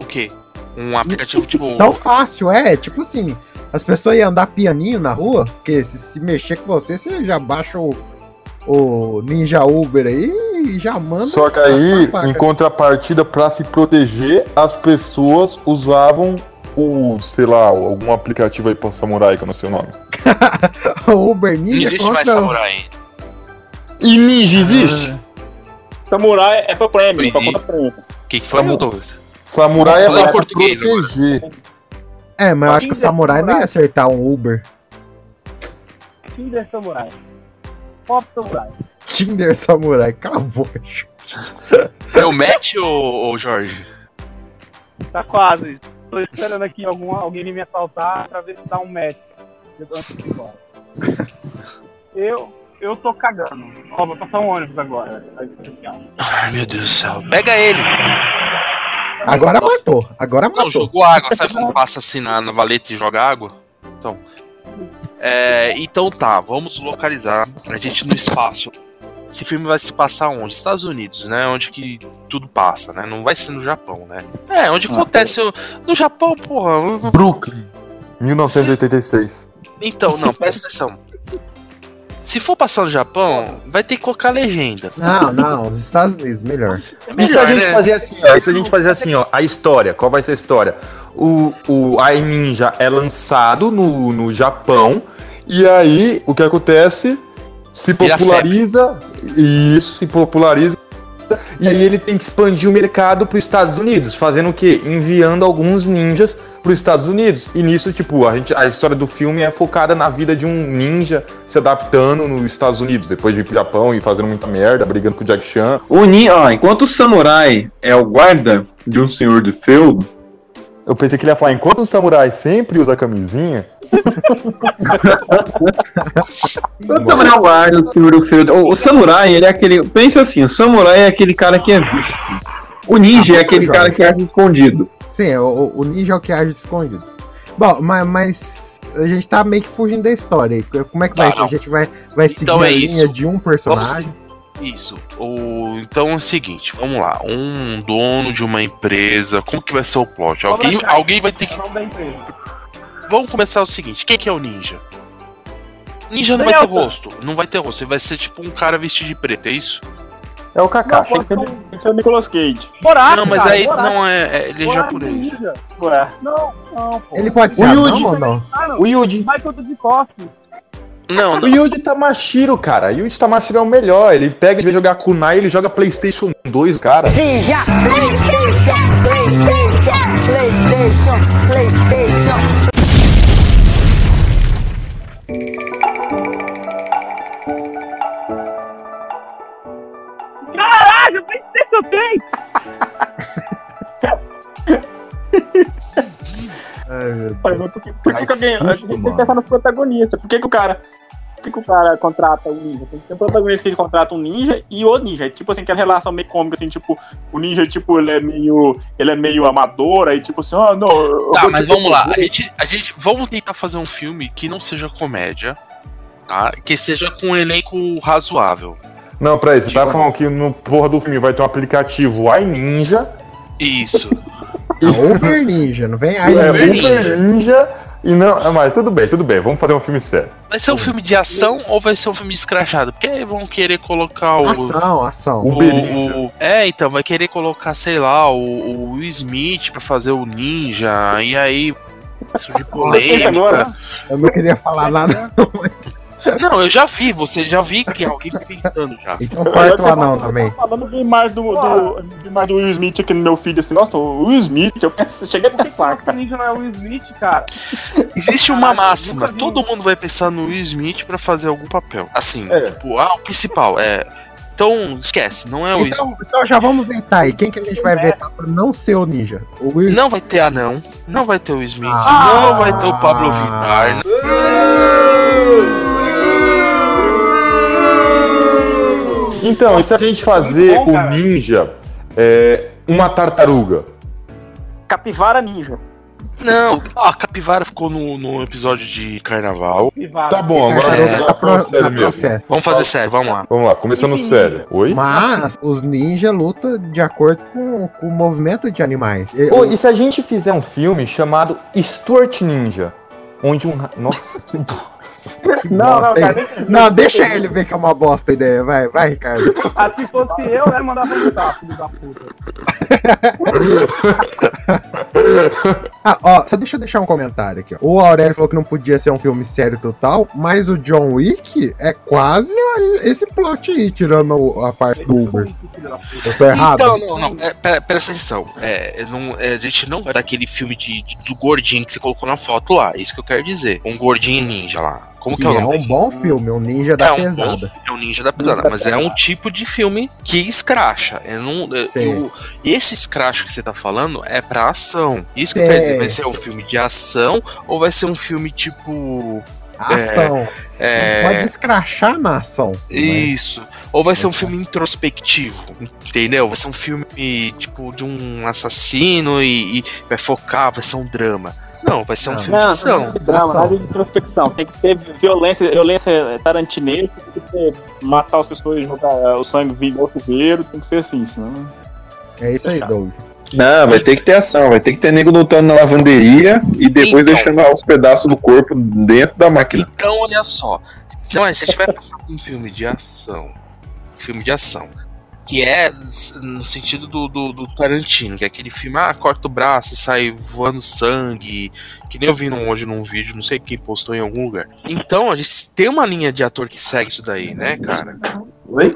O quê? Um aplicativo tipo. Tão fácil, é, tipo assim, as pessoas iam andar pianinho na rua, porque se, se mexer com você, você já baixa o, o Ninja Uber aí e já manda. Só que aí, em contrapartida, pra se proteger, as pessoas usavam o, sei lá, algum aplicativo aí pra samurai, que eu não sei o nome. o Uber Não Ninja existe mais contra- samurai. E ninja existe? Samurai é pra prêmio, pra conta prêmio. O que, que foi, Douglas? Samurai é pra português agora. proteger. É, mas eu acho que o samurai não ia acertar um Uber. Tinder Samurai. Pop Samurai. Tinder Samurai, cala a boca. É o match ou, Jorge? Tá quase. Tô esperando aqui algum, alguém me assaltar pra ver se dá um match. Embora. Eu, eu tô cagando. Ó, vou passar um ônibus agora. Ai, meu Deus do céu. Pega ele. Agora matou, agora matou. Não, jogou água. Sabe quando passa assim na, na valeta e joga água? Então. É, então tá, vamos localizar a gente no espaço. Esse filme vai se passar onde? Estados Unidos, né? Onde que tudo passa, né? Não vai ser no Japão, né? É, onde acontece. o- No Japão, porra. Brooklyn, 1986. Então, não, presta atenção. Se for passar no Japão, vai ter que colocar legenda. Não, não, os Estados Unidos, melhor. E se a gente fazer assim, ó? E se a gente fazer assim, ó? A história, qual vai ser a história? O, o a Ninja é lançado no, no Japão, e aí o que acontece? Se populariza, e isso se populariza, e aí ele tem que expandir o mercado para os Estados Unidos, fazendo o quê? Enviando alguns ninjas para os Estados Unidos. E nisso, tipo, a, gente, a história do filme é focada na vida de um ninja se adaptando nos Estados Unidos, depois de ir pro Japão e fazendo muita merda, brigando com o Jack Chan. O nin, ó, enquanto o samurai é o guarda de um senhor de feudo, Eu pensei que ele ia falar, enquanto o samurai sempre usa camisinha. O samurai é o guarda do senhor do feudo. O, o samurai, ele é aquele. Pensa assim, o samurai é aquele cara que é visto. O ninja é aquele cara que é escondido. Sim, o, o ninja é o que age escondido. Bom, mas, mas a gente tá meio que fugindo da história. aí. Como é que vai Tá, ser? não. A gente vai, vai seguir Então a é linha isso. de um personagem? Isso. O, então é o seguinte, vamos lá. Um dono de uma empresa, como que vai ser o plot? Alguém, alguém vai ter que. Da empresa. Vamos começar o seguinte: quem que é o ninja? Ninja não vai ter rosto. Não vai ter rosto. Ele vai ser tipo um cara vestido de preto, é isso? É o Kakashi. Esse é o Nicolas Cage. Borato, não, mas cara, aí Borato. não é, é- Ele é japonês. ninja. Ué. Não, não, pô. Ele pode ser O Yuji. ou não? Não. O Yuji. Michael Dudikoff. Não, O Yuji Tamashiro, cara. O Yuji Tamashiro é o melhor. Ele pega, vez de jogar Kunai, ele joga PlayStation 2, cara. Ninja, PlayStation, PlayStation, Caralho, PlayStation tem! Ai, meu mas por que, por que que alguém. A gente tem que pensar no protagonista. Por que, que o cara Por que, que o cara contrata um ninja? Tem que ter um protagonista que ele contrata um ninja e o ninja. É tipo assim, aquela relação meio cômica, assim, tipo, o ninja, tipo, ele é meio. Ele é meio amador, aí tipo assim, ah, não. eu Tá, mas vamos lá. A gente, a gente. Vamos tentar fazer um filme que não seja comédia. Tá? Que seja com um elenco razoável. Não, peraí, você tá falando que no porra do filme vai ter um aplicativo iNinja. Isso. Uber Ninja, não vem aí. É, Uber Ninja. E não, mas tudo bem, tudo bem, vamos fazer um filme sério. Vai ser um filme de ação ou vai ser um filme escrachado? Porque aí vão querer colocar o. Ação, ação. O, Uber Ninja. o- é, então, vai querer colocar, sei lá, o, o Will Smith pra fazer o ninja, e aí surge polêmica. Eu não queria falar nada. Não, eu já vi, você já vi que alguém tá pintando já. Então corta o anão também. Falando bem mais do, do, bem mais do Will Smith aqui no meu feed, assim, nossa, o Will Smith, eu cheguei a pensar, O cara. ninja não é o Will Smith, cara. Existe uma máxima, todo mundo vai pensar no Will Smith pra fazer algum papel. Assim, É. tipo, ah, o principal, é. Então, esquece, não é o Will Smith. Então, então já vamos vetar aí. Quem que a gente vai vetar pra não ser o ninja? O Will Não vai ter anão, não vai ter o Smith, Ah. não vai ter o Pablo Vittar. Então, e se a gente fazer bom, o cara. ninja é, uma tartaruga? Capivara Ninja. Não, a capivara ficou no, no episódio de carnaval. Tá bom, agora Tartaruga vamos tá pro- sério tá mesmo. processo. Vamos fazer sério, vamos lá. Vamos lá, começando sério. Oi? Mas os ninjas lutam de acordo com, com o movimento de animais. E- Ô, e se a gente fizer um filme chamado Stuart Ninja? Onde um. Nossa, que que Não, não, cara, nem- Não, deixa ele ver que é uma bosta a ideia. Vai, vai, Ricardo. Ah, se fosse eu, né, mandava lutar, filho da puta. Ah, ó, só deixa eu deixar um comentário aqui, ó. O Aurélio falou que não podia ser um filme sério total, mas o John Wick é quase esse plot aí, tirando a parte do Uber. Eu tô errado? Então, não, não, é, pera- presta atenção. É, não, é, a gente não é daquele filme de, de- do gordinho que você colocou na foto lá. É isso que eu quero dizer. Um gordinho ninja lá. Como que, que é o é nome? um bom filme, um ninja da É um bom pesada. é um ninja da pesada, mas é um tipo de filme que escracha. É não, é- Sim. eu- esse escracho que você tá falando é pra ação. Isso que eu Sim. quero dizer, vai ser um filme de ação ou vai ser um filme tipo. Ação. É, Pode escrachar na ação. isso. Ou vai ser um filme introspectivo, entendeu? Vai ser um filme tipo de um assassino e, e vai focar, vai ser um drama. Não, vai ser um Não. filme de ação. Drama, Ação. nada de introspecção. Tem que ter violência, violência tarantinesca, tem que ter, matar as pessoas e jogar o sangue vir igual chuveiro, tem que ser assim, senão. É isso aí, Doug. Não, vai ter que ter ação, vai ter que ter nego lutando na lavanderia e depois Então. deixando os pedaços do corpo dentro da máquina. Então, olha só. Então, a gente vai passar por um filme de ação. Um filme de ação. Que é no sentido do, do, do Tarantino, que é aquele filme, ah, corta o braço e sai voando sangue. Que nem eu vi num- hoje num vídeo, não sei quem postou em algum lugar. Então, a gente tem uma linha de ator que segue isso daí, né, cara? Oi?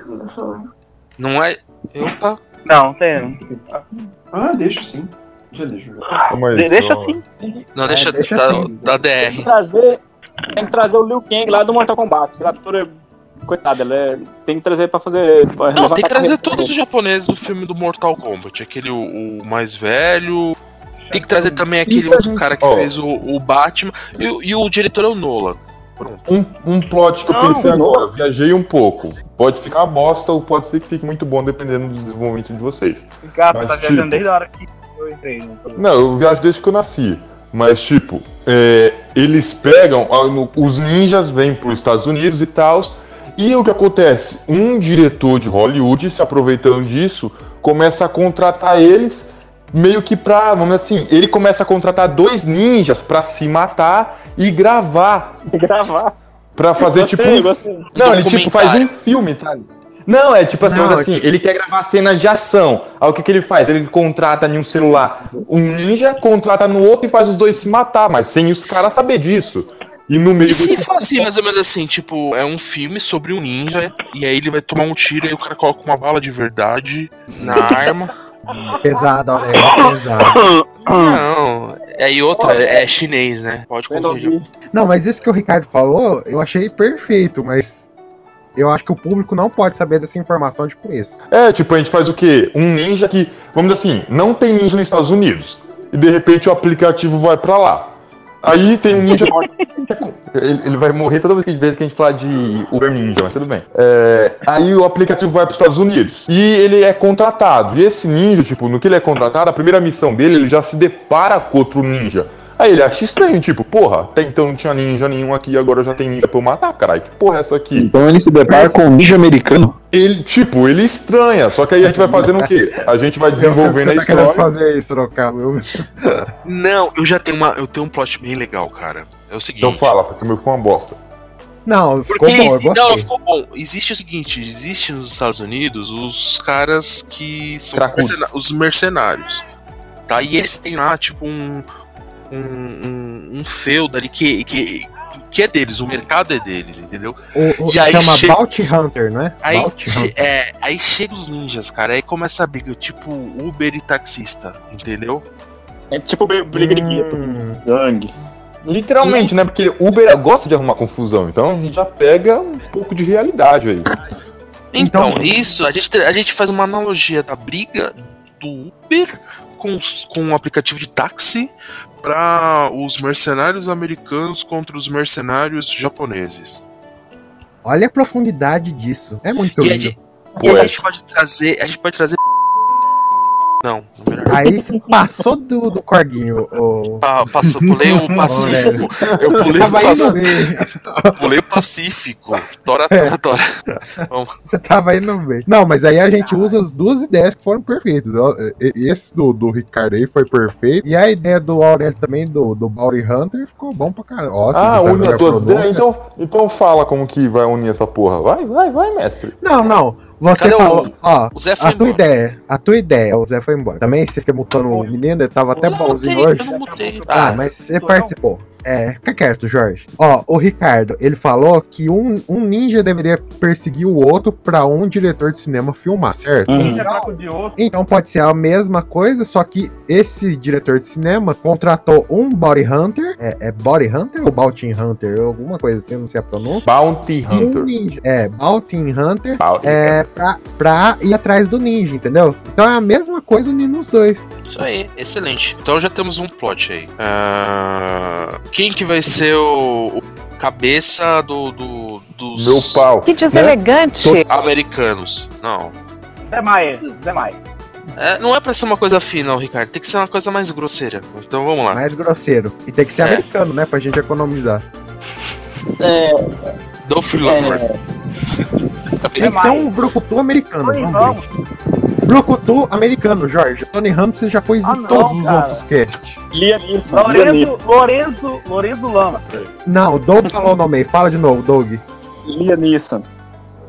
Não é. Opa. Não, tem. Ah, deixa sim. Já deixa. Aí, De- deixa só- assim. Não, deixa, deixa da, assim. da Tem que DR. trazer, tem que trazer o Liu Kang lá do Mortal Kombat. Ator é. Coitado, ele é, tem que trazer pra fazer. Pra Não, tem que trazer todos os japoneses do filme do Mortal Kombat. Aquele, o, o mais velho. Tem que trazer também aquele outro gente- cara que ó. fez o, o Batman. E, o- e o diretor é o Nolan. Um, um plot que eu Não, pensei não. agora, viajei um pouco. Pode ficar bosta ou pode ser que fique muito bom, dependendo do desenvolvimento de vocês. Cara, Mas, tá tipo- viajando desde a hora que eu entrei. né? Não, eu viajo desde que eu nasci. Mas, tipo, é, eles pegam. Os ninjas vêm para os Estados Unidos e tal. E o que acontece? Um diretor de Hollywood, se aproveitando disso, começa a contratar eles. Meio que pra. Vamos dizer assim, ele começa a contratar dois ninjas pra se matar e gravar. Gravar. Pra fazer Gostei, tipo. um- gostei. Não, ele tipo faz um filme, tá? Não, é tipo assim, Não, é assim, ele quer gravar cenas de ação. Aí o que, que ele faz? Ele contrata em um celular um ninja, contrata no outro e faz os dois se matar, mas sem os caras saber disso. E no meio E se do- for assim, mais ou menos assim, tipo, é um filme sobre um ninja, e aí ele vai tomar um tiro e aí o cara coloca uma bala de verdade na arma. Pesado, Aurélio, pesado. Não, aí outra é chinês, né? Pode confundir. Não, mas isso que o Ricardo falou, eu achei perfeito, mas eu acho que o público não pode saber dessa informação de preço. É, tipo, a gente faz o quê? Um ninja que, vamos dizer assim, não tem ninja nos Estados Unidos. E de repente o aplicativo vai pra lá. Aí tem um ninja. ele, ele vai morrer toda vez que, vez que a gente falar de Uber Ninja, mas tudo bem. É, aí o aplicativo vai para os Estados Unidos. E ele é contratado. E esse ninja, tipo, no que ele é contratado, a primeira missão dele, ele já se depara com outro ninja. Aí ele acha estranho, tipo, porra, até então não tinha ninja nenhum aqui, agora já tem ninja pra eu matar, caralho. Que porra é essa aqui? Então ele se depara com um ninja americano. Ele, tipo, ele estranha, só que aí a gente vai fazendo o quê? A gente vai desenvolvendo a Você tá história. fazer isso, Sorocaba? Eu... Não, eu já tenho uma, eu tenho um plot bem legal, cara. É o seguinte. Então fala, porque o meu ficou uma bosta. Não, ficou Porque bom, eu não, ficou bom. Existe o seguinte, existe nos Estados Unidos os caras que são os mercenários. Tá? E eles têm lá, tipo, um. Um, um, um feudo ali que, que, que é deles, o mercado é deles, entendeu? O, o, E aí chama chega- Bounty Hunter, não é? Aí, Hunter. é, aí chega os ninjas, cara, aí começa a briga, tipo Uber e taxista, entendeu? É tipo briga de gueto. Hum, Gangue. Literalmente, né? Porque Uber gosta de arrumar confusão, então a gente já pega um pouco de realidade aí. Então, Então- isso, a gente, a gente faz uma analogia da briga do Uber com, com um aplicativo de táxi para os mercenários americanos contra os mercenários japoneses. olha a profundidade disso. É muito E a, lindo. gente, e a gente pode trazer. A gente pode trazer. Não, melhor não. Aí você passou do, do corguinho. O... Pa- passou, pulei o Pacífico. Eu pulei o Tava indo Pacífico. Pulei o Pacífico. Tora, tora, tora. Vamos. Você tava indo bem. Não, mas aí a gente usa as duas ideias que foram perfeitas. Esse do, do Ricardo aí foi perfeito. E a ideia do Aurélio também, do, do Bounty Hunter, ficou bom pra caramba. Ó, se Ah, une as duas ideias? Então, então fala como que vai unir essa porra. Vai, vai, vai, mestre. Não, não. Você Cadê o- falou, ó, o Zé foi a tua embora. ideia, a tua ideia, o Zé foi embora. Também você fica mutando o menino, ele tava até Eu bonzinho mutei, hoje. eu não mutei. Ah, Ah, mas você participou. É, fica quieto, Jorge. Ó, o Ricardo, ele falou que um, um ninja deveria perseguir o outro pra um diretor de cinema filmar, certo? Uhum. Ninja fraco de osso. Então pode ser a mesma coisa, só que esse diretor de cinema contratou um Body Hunter. É, é Body Hunter ou Bounty Hunter? Alguma coisa assim, não sei a pronúncia. Bounty E um Hunter. ninja. É, Bounty Hunter. Bounty É, pra, pra ir atrás do ninja, entendeu? Então é a mesma coisa unindo os dois. Isso aí, excelente. Então já temos um plot aí. Ah, quem que vai ser o, o cabeça do, do- dos Meu pau. Que né? deselegante. americanos? Não. Zé Maia. Zé Maia. É, não é pra ser uma coisa fina, Ricardo. Tem que ser uma coisa mais grosseira. Então vamos lá. Mais grosseiro. E tem que ser É. americano, né? Pra gente economizar. É, Dolph é, Tem que ser um brucutu americano. Tony Ramos. Brucutu americano, Jorge. Tony Ramos você já pôs Ah, em não, todos os cara. outros casts. Lia Nisso. Lorenzo, Lorenzo, Lorenzo Lama. Não, o Doug falou o nome aí. Fala de novo, Doug. Lia Nisso.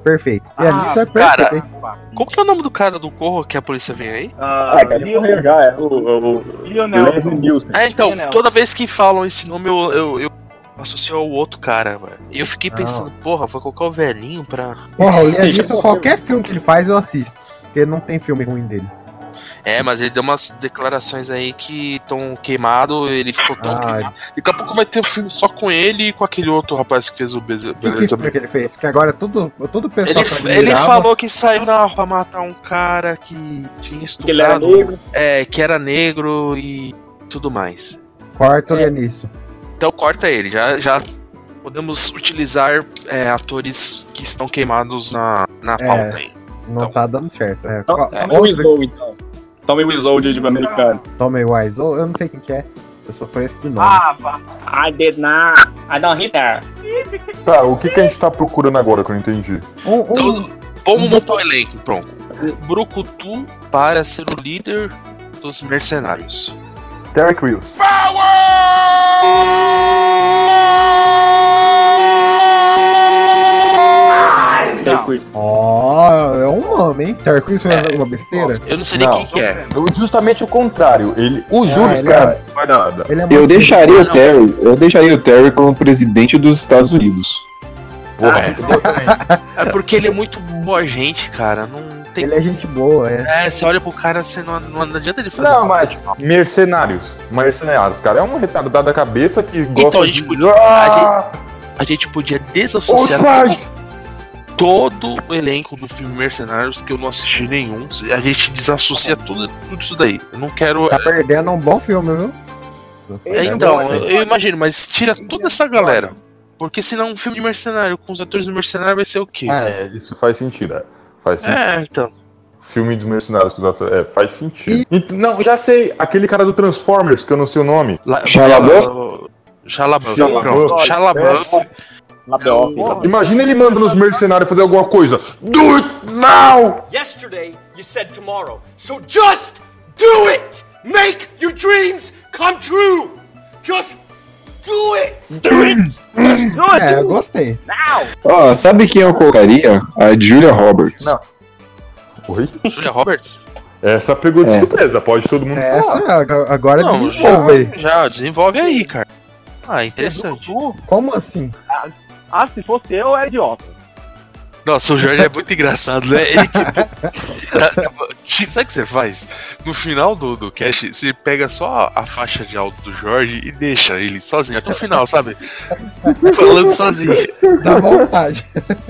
Perfeito. E Ah, é cara. perfeito. Qual que é o nome do cara do corro que a polícia vem aí? Ah, Ah, cara, já, é o, o, o Lionel. Nielsen. É, então, Lionel. toda vez que falam esse nome, eu, eu, eu associo ao outro cara, velho. E eu fiquei pensando, porra, vou colocar o velhinho pra. Porra, o Neeson, qualquer filme que ele faz eu assisto. Porque não tem filme ruim dele. É, mas ele deu umas declarações aí que estão queimado, ele ficou tão Ah, queimado. Daqui a pouco vai ter um filme só com ele e com aquele outro rapaz que fez o Beze- Que, que Beleza. filme que ele fez? Que agora todo, todo pessoal Ele, que ele falou que saiu na rua pra matar um cara que tinha Que ele era estudado. negro. É, que era negro e tudo mais. Corta o Liam Neeson. Então corta ele, já, já podemos utilizar é, atores que estão queimados na, na É. pauta aí. Não Então. tá dando certo. É, Não, qual- Tommy outro- Wiseau, então. Tommy Wiseau de de americano. Tommy Wise. ou Eu não sei quem que é. Eu só conheço de nome. Ah. I did not. I don't hit her. Tá, o que, que a gente tá procurando agora que eu não entendi? Um- um- Então, vamos montar o elenco, pronto. Brucutu para ser o líder dos mercenários. Terry Crews. Ó, é um nome, hein? Terry Crews fez alguma besteira? Eu não sei nem Não. quem que é. Justamente o contrário. Ele, o Júlio, ele cara, não vai nada. Ele é Eu muito- deixaria Ah, o não. Terry, eu deixaria o Terry como presidente dos Estados Unidos. Porra, É porque ele é muito boa gente, cara. Não tem. Ele é gente boa, é. É, você olha pro cara, você não, não adianta ele fazer. Não, mas mercenários. Mercenários, cara. É um retardado da cabeça que gosta Então, a gente de... podia- Ah! A gente podia Os desassociar pais! todo o elenco do filme Mercenários, que eu não assisti nenhum. A gente desassocia tudo, tudo isso daí. Eu não quero. Tá perdendo um bom filme, viu? É, então, eu, eu imagino, mas tira toda essa galera. Porque senão um filme de mercenário com os atores do mercenário vai ser o quê? É, isso faz sentido. É. Faz sentido. É, então. Filme dos mercenários com os atores. É, faz sentido. Ent- não, já sei. Aquele cara do Transformers, que eu não sei o nome. Shalabuff. Pronto. Shalabuff. Imagina ele mandando os mercenários fazer alguma coisa. Do it now! Yesterday, you said tomorrow. So just do it! Make your dreams come true! Just do it! Do it! Just do it! É, eu gostei. Now! Ó, sabe quem eu colocaria? A Julia Roberts. Não. Oi? Julia Roberts? Essa pegou de É. surpresa, pode todo mundo falar. Essa, ag- agora Não, desenvolve aí. já, já, desenvolve aí, cara. Ah, interessante. Como assim? Ah, se fosse eu, é idiota. Nossa, o Jorge é muito engraçado, né? Ele que... Sabe o que você faz? No final do, do cast, você pega só a, faixa de áudio do Jorge e deixa ele sozinho até o final, sabe? Falando sozinho. Dá vontade.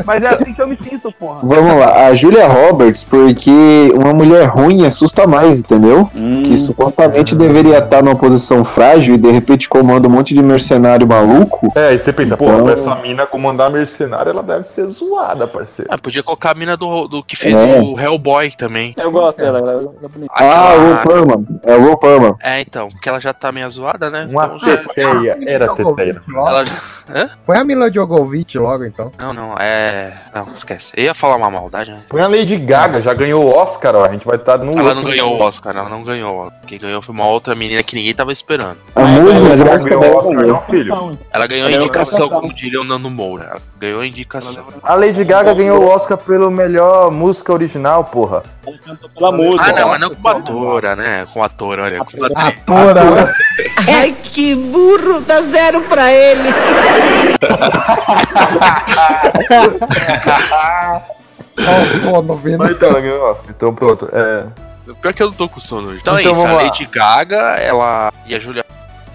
Mas é assim que eu me sinto, porra. Vamos lá, a Julia Roberts, porque uma mulher ruim assusta mais, entendeu? Que supostamente deveria estar numa posição frágil e de repente comanda um monte de mercenário maluco. É, e você pensa, pô, Então- pra essa mina comandar mercenária, ela deve ser zoada, parceiro. Ah, podia colocar a mina do, do que fez É. o Hellboy também. Eu gosto dela, ela é bonita. Ah, o Ron Perlman. É o Ron Perlman. É, então, porque ela já tá meio zoada, né? Uma Então já- teteia, era teteia. Ela já... Hã? Põe a Mila Djokovic logo, então. Não, não, é. Não, esquece. Eu ia falar uma maldade, né? Põe a Lady Gaga, já ganhou o Oscar, ó. A gente vai estar no. Ela não ganhou o Oscar, ela não ganhou. Quem ganhou foi uma outra menina que ninguém tava esperando. A música, mas Ela música ganhou o Oscar, não, filho. Ela ganhou indicação, como diria o Nando Moura. Ela ganhou a indicação. A Lady Gaga ganhou o Oscar pelo melhor música original, porra. Pela música. Ah, não, mas não como atora, né? Como atora, olha. Como atriz. Atora. Ai, que burro, dá zero pra ele. Mas então, ela ganhou o Oscar. Então pronto. É. Pior que eu não tô com sono hoje. Então, Então é isso, a vamos lá. Lady Gaga, ela e a Julia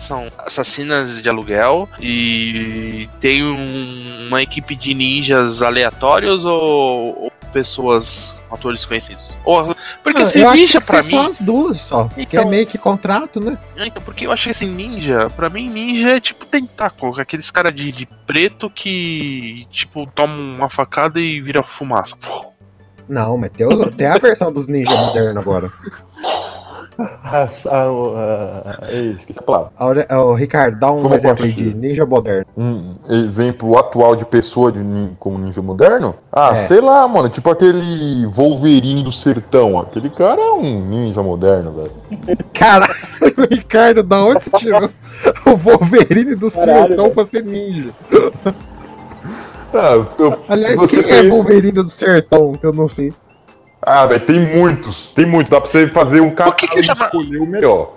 são assassinas de aluguel e tem um- uma equipe de ninjas aleatórios ou, ou pessoas, atores conhecidos? Ou, porque Ah, esse acho ninja que pra são só mim... as duas só. Que Então- é meio que contrato, né? É, Então, porque eu acho que esse ninja, pra mim, ninja é tipo tentáculo, aqueles caras de, de preto que, tipo, tomam uma facada e vira fumaça. Não, mas tem, tem a versão dos ninjas modernos agora. Ah, ah, ah, esqueci a palavra. Ricardo, dá um Como exemplo de ninja moderno. Um exemplo atual de pessoa de nin- como ninja moderno? Ah, É. sei lá, mano. Tipo aquele Wolverine do sertão. Aquele cara é um ninja moderno, velho. Caralho, Ricardo, da onde você tirou o Wolverine do Caralho, sertão velho. pra ser ninja? Ah, eu- Aliás, você quem é Wolverine do sertão? Que eu não sei. Ah, velho, tem muitos. Tem muitos. Dá pra você fazer um cara que que chama- escolher o melhor.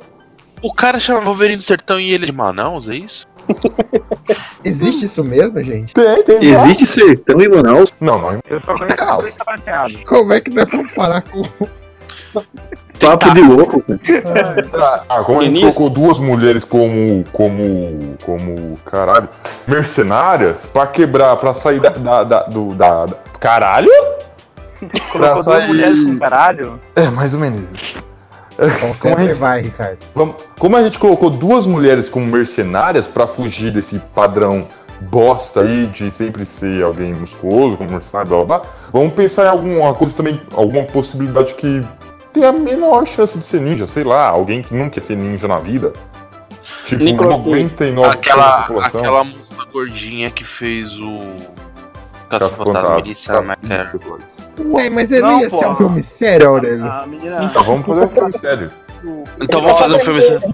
O cara chama Wolverine do Sertão e ele é de Manaus, é isso? Existe isso mesmo, gente? Tem, tem. Existe sertão em Manaus? Não, não. Eu só conheço. Como é que nós vamos parar com. Papo de louco, cara. Ah, ah, como a gente Denise? colocou duas mulheres como. como. como. caralho. mercenárias pra quebrar, pra sair da. da, da- do, da, da- caralho? Colocou duas mulheres com caralho. É, mais ou menos isso. Então Como a gente- vai, Ricardo. Como a gente colocou duas mulheres como mercenárias pra fugir desse padrão bosta aí de sempre ser alguém musculoso, como mercenário, blá blá blá, vamos pensar em alguma coisa também, alguma possibilidade que tem a menor chance de ser ninja, sei lá, alguém que não quer ser ninja na vida. Tipo, Nicolas 99% Aquela, da população. aquela moça gordinha que fez o Caça-Fantasma Caça-Fantasma. Melissa McCarthy. Ué, mas ele Não, ia pô. ser um filme sério, Aurélio. A menina. Então vamos fazer um filme sério. Então vamos fazer um filme assim.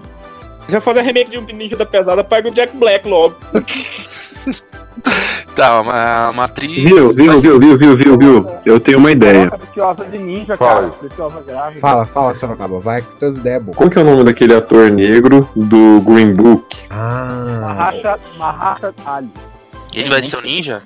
Já fazer remake de um Ninja da Pesada, pega o Jack Black logo. Tá, uma, uma atriz. Viu, viu, mas- viu, viu, viu, viu, viu? Eu tenho uma ideia. De ninja, Fala cara. Fala, fala, Sorocaba. Vai com teus ideias boas. Qual que é o nome daquele ator negro do Green Book? Ah. Marracha Ali. Ele vai ser um ninja?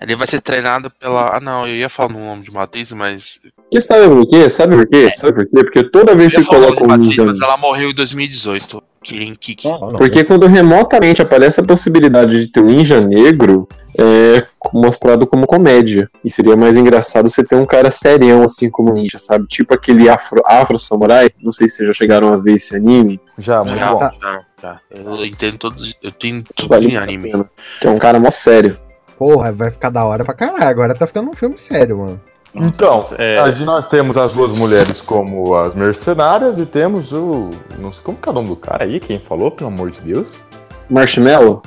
Ele vai ser treinado pela. Ah, não, eu ia falar no nome de uma atriz, mas. Que sabe por quê? Sabe por quê? Sabe por quê? Porque toda vez que ia falar o nome coloca de um mas ela morreu em 2018. Kirenkiki. Porque quando remotamente aparece a possibilidade de ter um ninja negro, é mostrado como comédia. E seria mais engraçado você ter um cara serião assim como ninja, sabe? Tipo aquele afro, afro samurai. Não sei se vocês já chegaram a ver esse anime. Já, Já, já, já. Eu entendo todos. Eu tenho tudo Vale de muito a anime. Que é um cara mó sério. Porra, vai ficar da hora pra caralho. Agora tá ficando um filme sério, mano. Então, é- nós temos as duas mulheres como as mercenárias e temos o. Não sei como que é o nome do cara aí, quem falou, pelo amor de Deus? Marshmallow?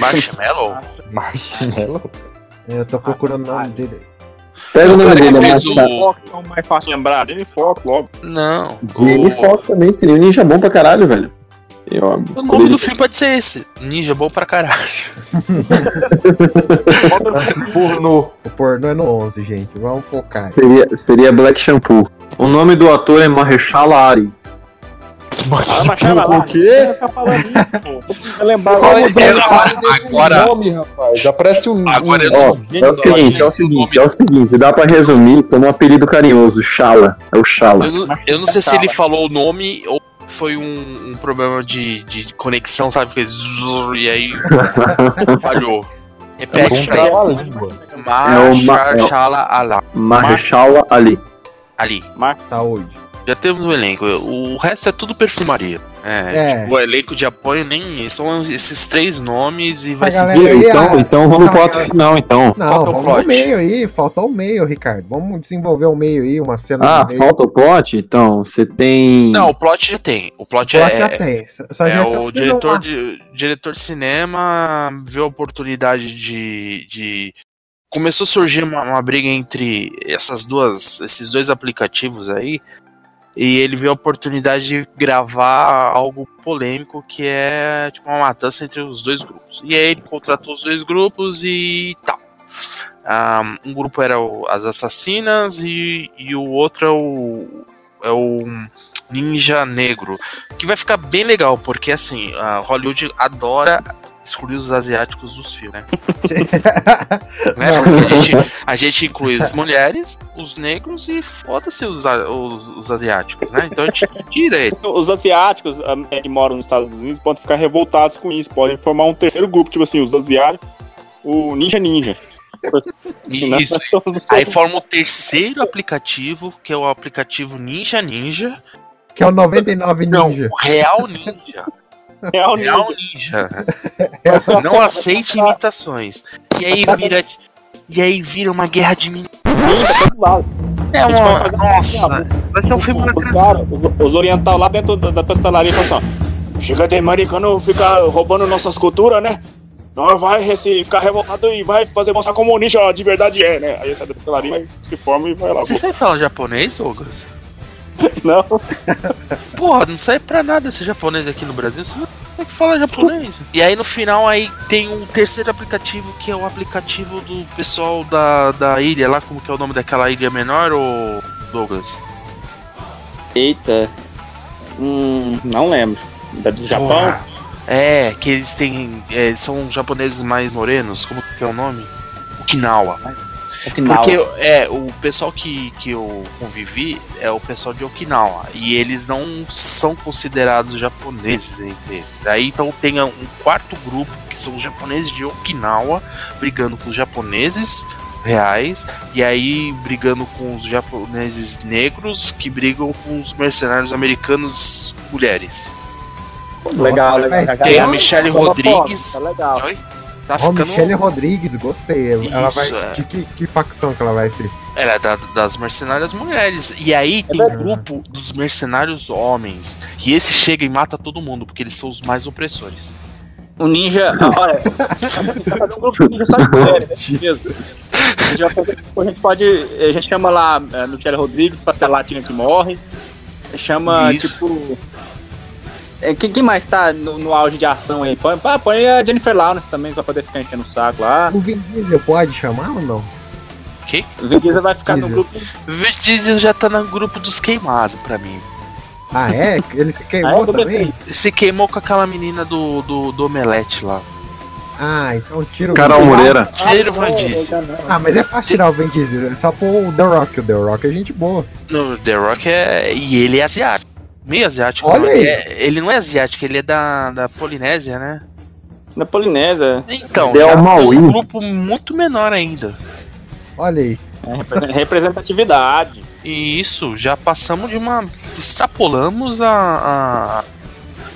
Marshmallow? Marshmallow? Eu tô procurando o nome dele. Pega o nome dele, é mais Fox é o mais fácil de lembrar. Jamie Foxx, logo. Não. Jamie Foxx também seria um ninja bom pra caralho, velho. O nome do filme pode ser esse. Ninja bom pra caralho. Pornô. O pornô é no 11, gente. Vamos focar. Seria, seria Black Shampoo. O nome do ator é Mahershala Ali. O quê? Tá falando isso, pô. Lembrar é agora- nome, rapaz? Já parece um. Agora um- eu Ó, é o seguinte, é o seguinte, é o seguinte, dá pra resumir como um apelido carinhoso, Shala. É o Shala. Eu não, eu não sei se ele falou o nome ou foi um, um problema de, de conexão, sabe? Fez zzzz, e aí falhou. Repete pra É. Ma- é o- Machala Alá. Mahershala Ali. Ali. Saúde. Já temos o elenco. O resto é tudo perfumaria. É, É. Tipo, o elenco de apoio nem. São esses três nomes e vai aí, Então, então vamos pro galera- final, então. Não, Qual é o vamos no meio aí. Faltou o meio, Ricardo. Vamos desenvolver o meio aí, uma cena Ah, falta o plot? Então, você tem. Não, o plot já tem. O plot, O plot é. já tem. Só é já o diretor uma- de, diretor de cinema viu a oportunidade de, de começou a surgir uma, uma briga entre essas duas esses dois aplicativos aí e ele viu a oportunidade de gravar algo polêmico que é tipo uma matança entre os dois grupos. E aí ele contratou os dois grupos e tal. Ah, um grupo era o- as assassinas e, e o outro é o é o Ninja Negro que vai ficar bem legal, porque assim, Hollywood adora excluir os asiáticos dos filmes, né? Né? Porque a, gente, a gente inclui as mulheres, os negros e foda-se os, os, os asiáticos, né? Então a gente tira eles. Os asiáticos ah, que moram nos Estados Unidos podem ficar revoltados com isso, podem formar um terceiro grupo, tipo assim, os asiáticos, o Ninja Ninja. Senão Isso. nós somos- Aí forma o terceiro aplicativo, que é o aplicativo Ninja Ninja. Que é o 99 Ninja. O Real Ninja. Real Real Ninja. Não aceite imitações. E aí vira. E aí vira uma guerra de meninos. É uma. Nossa, vai ser um filme na Os caras, os- orientais lá dentro da, da pastelaria falam assim, ó, chega de americano ficar roubando nossas culturas, né? Nós vai ficar revoltado e vai fazer mostrar como o ninja de verdade é, né? Aí sai da pastelaria, se forma e vai lá. Você sabe falar japonês, Douglas? Não. Porra, não sai pra nada ser japonês aqui no Brasil, você não falar japonês. E aí no final aí tem um terceiro aplicativo que é o aplicativo do pessoal da, da ilha lá, como que é o nome daquela ilha menor, ô Douglas? Eita. Hum, não lembro. Da do Japão? Porra. É, que eles têm. é, são japoneses mais morenos, como que é o nome? Okinawa. Okinawa. Porque é, o pessoal que, que eu convivi é o pessoal de Okinawa. E eles não são considerados japoneses entre eles. Aí então tem um quarto grupo que são os japoneses de Okinawa brigando com os japoneses reais. E aí brigando com os japoneses negros que brigam com os mercenários americanos mulheres. Legal, legal. Tem a Michelle Rodrigues. Tá legal. Oi? Tá Ó, ficando. Michelle Rodrigues, gostei. ela Isso, vai. é. De que, que facção que ela vai ser? Ela é da- das mercenárias mulheres. E aí tem o grupo dos mercenários homens. E esse chega e mata todo mundo, porque eles são os mais opressores. O ninja. Olha, fazer um grupo de ninja só de mulheres, é mesmo. A gente pode. A gente chama lá é, Michelle Rodrigues pra ser a latina que morre. Chama, Isso. tipo. É, Quem, quem mais tá no, no auge de ação aí? Põe, põe a Jennifer Lawrence também pra poder ficar enchendo o saco lá. O Vin Diesel pode chamar ou não? Que? O Vin Diesel vai ficar no Diesel. grupo. Vin Diesel já tá no grupo dos queimados pra mim. Ah, é? Ele se Ah, queimou é do também? Se queimou com aquela menina do, do, do Omelete lá. Ah, então tira o Carol. Moreira. Tira o Van Diesel. Ah, mas é fácil tirar o Vin Diesel. É só pôr o The Rock. O The Rock é gente boa. No The Rock é. E ele é asiático. Meio asiático. Olha não, aí. Ele, é- ele não é asiático, ele é da, da Polinésia, né? Na Polinésia. Então, é Maui. um grupo muito menor ainda. Olha aí. É repre- representatividade. E isso, já passamos de uma. Extrapolamos a. a-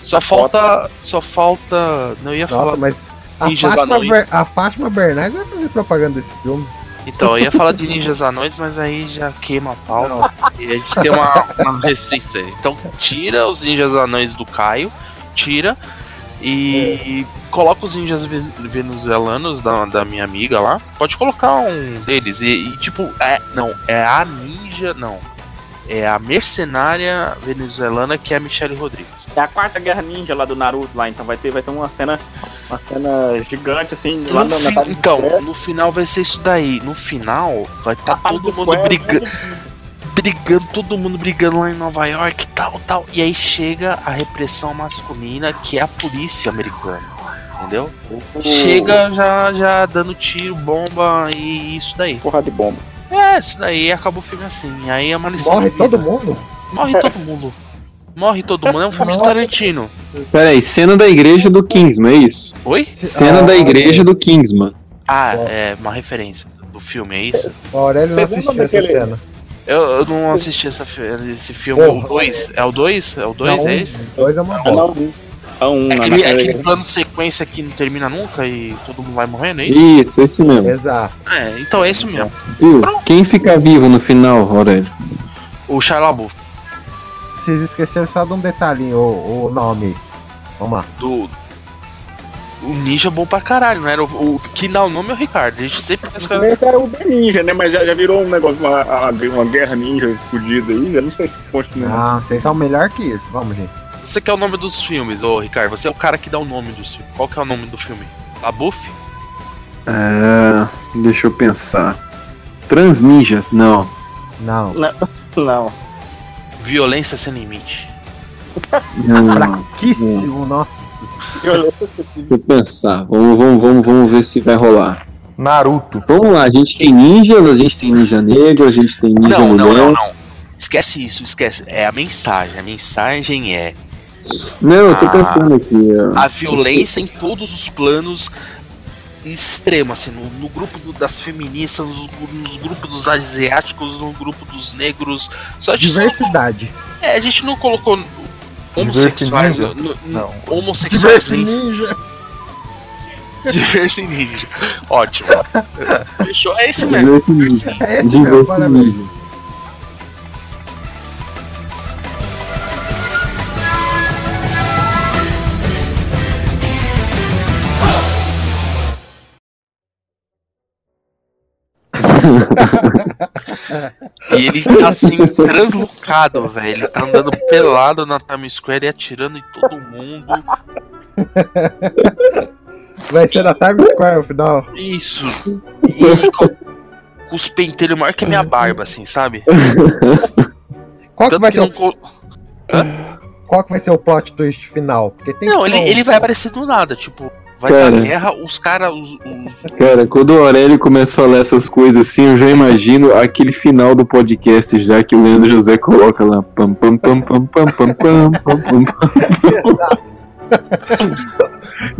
Só falta. Só falta. Não ia Nossa, falar. mas a Fátima. Ber- a Fátima Bernardes vai fazer propaganda desse filme. Então, eu ia falar de Ninjas Anões, mas aí já queima a pauta. E a gente tem uma, uma restrição. Então, tira os Ninjas Anões do Caio, tira e coloca os ninjas ve- venezuelanos da, da minha amiga lá. Pode colocar um deles. E, e, tipo, é, não, é a ninja, não. É a mercenária venezuelana que é a Michelle Rodrigues. É a quarta guerra ninja lá do Naruto lá, então vai ter, vai ser uma cena, uma cena gigante assim, lá No fi- Times então, no final vai ser isso daí. No final vai estar todo Times mundo brigando. Brigando, todo mundo brigando lá em Nova York tal, tal. E aí chega a repressão masculina, que é a polícia americana. Entendeu? Chega já, já dando tiro, bomba e isso daí. Porra de bomba. É, isso daí acabou o filme assim. Aí é uma lição. Morre todo mundo? Morre todo mundo. Morre todo mundo. É um filme de Tarantino. Peraí, cena da igreja do Kingsman, é isso? Oi? Cena da igreja do Kingsman. Ah, é uma referência do filme, é isso? O Aurélio não assistiu essa cena. Eu, eu não assisti essa, esse filme. O 2. É o 2? É o 2? Não, É esse? Dois é uma Ah, não, bosta. A um, É na- aquele, na- é aquele plano sequência que não termina nunca e todo mundo vai morrendo, é isso? Isso, esse mesmo. Exato. É, então é isso mesmo. Viu? Quem fica vivo no final, Aurélio? O LaBeouf, Vocês esqueceram só de um detalhinho, o, o nome. Vamos lá. do... O ninja é bom pra caralho, não era? O, o que dá o nome é o Ricardo. A gente sempre pensa que era- Esse era o The Ninja, né? Mas já, já virou um negócio, uma, uma, uma guerra ninja fodida aí, né? Não sei se pode, né? Ah, vocês são melhor que isso. Vamos, gente. Você quer o nome dos filmes, ô Ricardo? Você é o cara que dá o nome dos filmes. Qual que é o nome do filme? LaBeouf? É, deixa eu pensar. Transninjas? Não. Não. Não. não. Violência sem limite. Não. Fraquíssimo, nossa. Deixa eu pensar. Vamos, vamos, vamos, vamos ver se vai rolar. Naruto. Vamos lá, a gente tem ninjas, a gente tem ninja negro, a gente tem ninja Não, não, mulher. não, não. Esquece isso, esquece. É a mensagem. A mensagem é Não, eu tô Ah. pensando aqui. ó. a violência em todos os planos extremo, assim, no, no grupo do- das feministas, nos, nos grupos dos asiáticos, no grupo dos negros. Diversidade. é, a gente não colocou homossexuais. No- no- Não. Homossexuais nem. Ninja. Diverso e ninja. Ótimo. Fechou. É esse mesmo. Diverso ninja. É esse mesmo, parabéns. E ele tá assim, translocado, velho. Ele tá andando pelado na Times Square e atirando em todo mundo. Vai ser na Times Square no final. Isso. E ele com, com os pentelhos maior que a minha barba, assim, sabe? Qual que, Tanto vai que ser não. o, qual que vai ser o plot twist final? Porque tem Não, que ele, ele vai aparecer do nada, tipo, vai Cara. dar guerra, os caras. Os, Cara, quando o Aurélio começa a falar essas coisas assim, eu já imagino aquele final do podcast já que o Leandro José coloca lá. Pam, pam, pam, pam, pam, pam, pam, pam, pam, pam.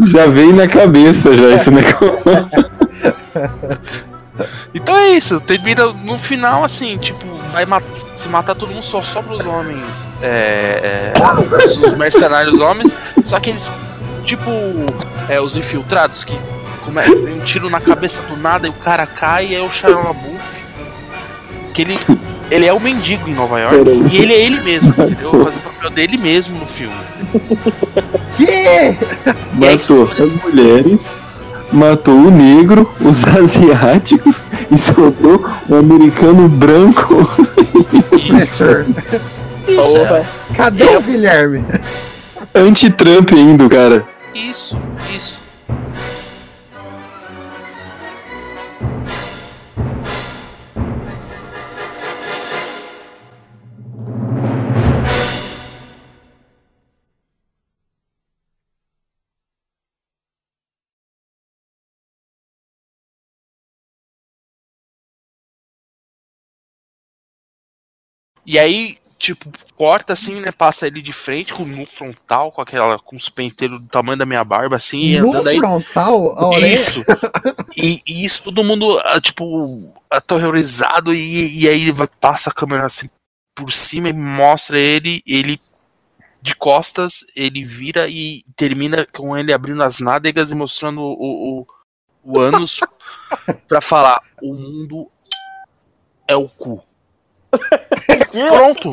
Já vem na cabeça já esse negócio. Então é isso, termina no final assim, tipo, vai mat- se matar todo mundo, só sobra os homens. É, é, os mercenários homens, só que eles, tipo, é, os infiltrados que come, vem um tiro na cabeça do nada e o cara cai e é o Shia LaBeouf. Que ele, ele é o mendigo em Nova York Peraí. e ele é ele mesmo, entendeu? Faz o papel dele mesmo no filme. Que? Matou as mulheres, matou o negro, os asiáticos e soltou o americano branco. Professor. Isso, é, Cadê o Guilherme? Anti-Trump ainda, cara. Isso, isso. E aí tipo, corta assim, né? Passa ele de frente com no frontal, com aquela. com os penteiros do tamanho da minha barba, assim, e No andando aí. frontal, a orelha. Isso. E, e isso todo mundo, ah, tipo, aterrorizado, e, e aí vai, passa a câmera assim por cima e mostra ele, ele de costas, ele vira e termina com ele abrindo as nádegas e mostrando o, o, o ânus pra falar: o mundo é o cu. Pronto.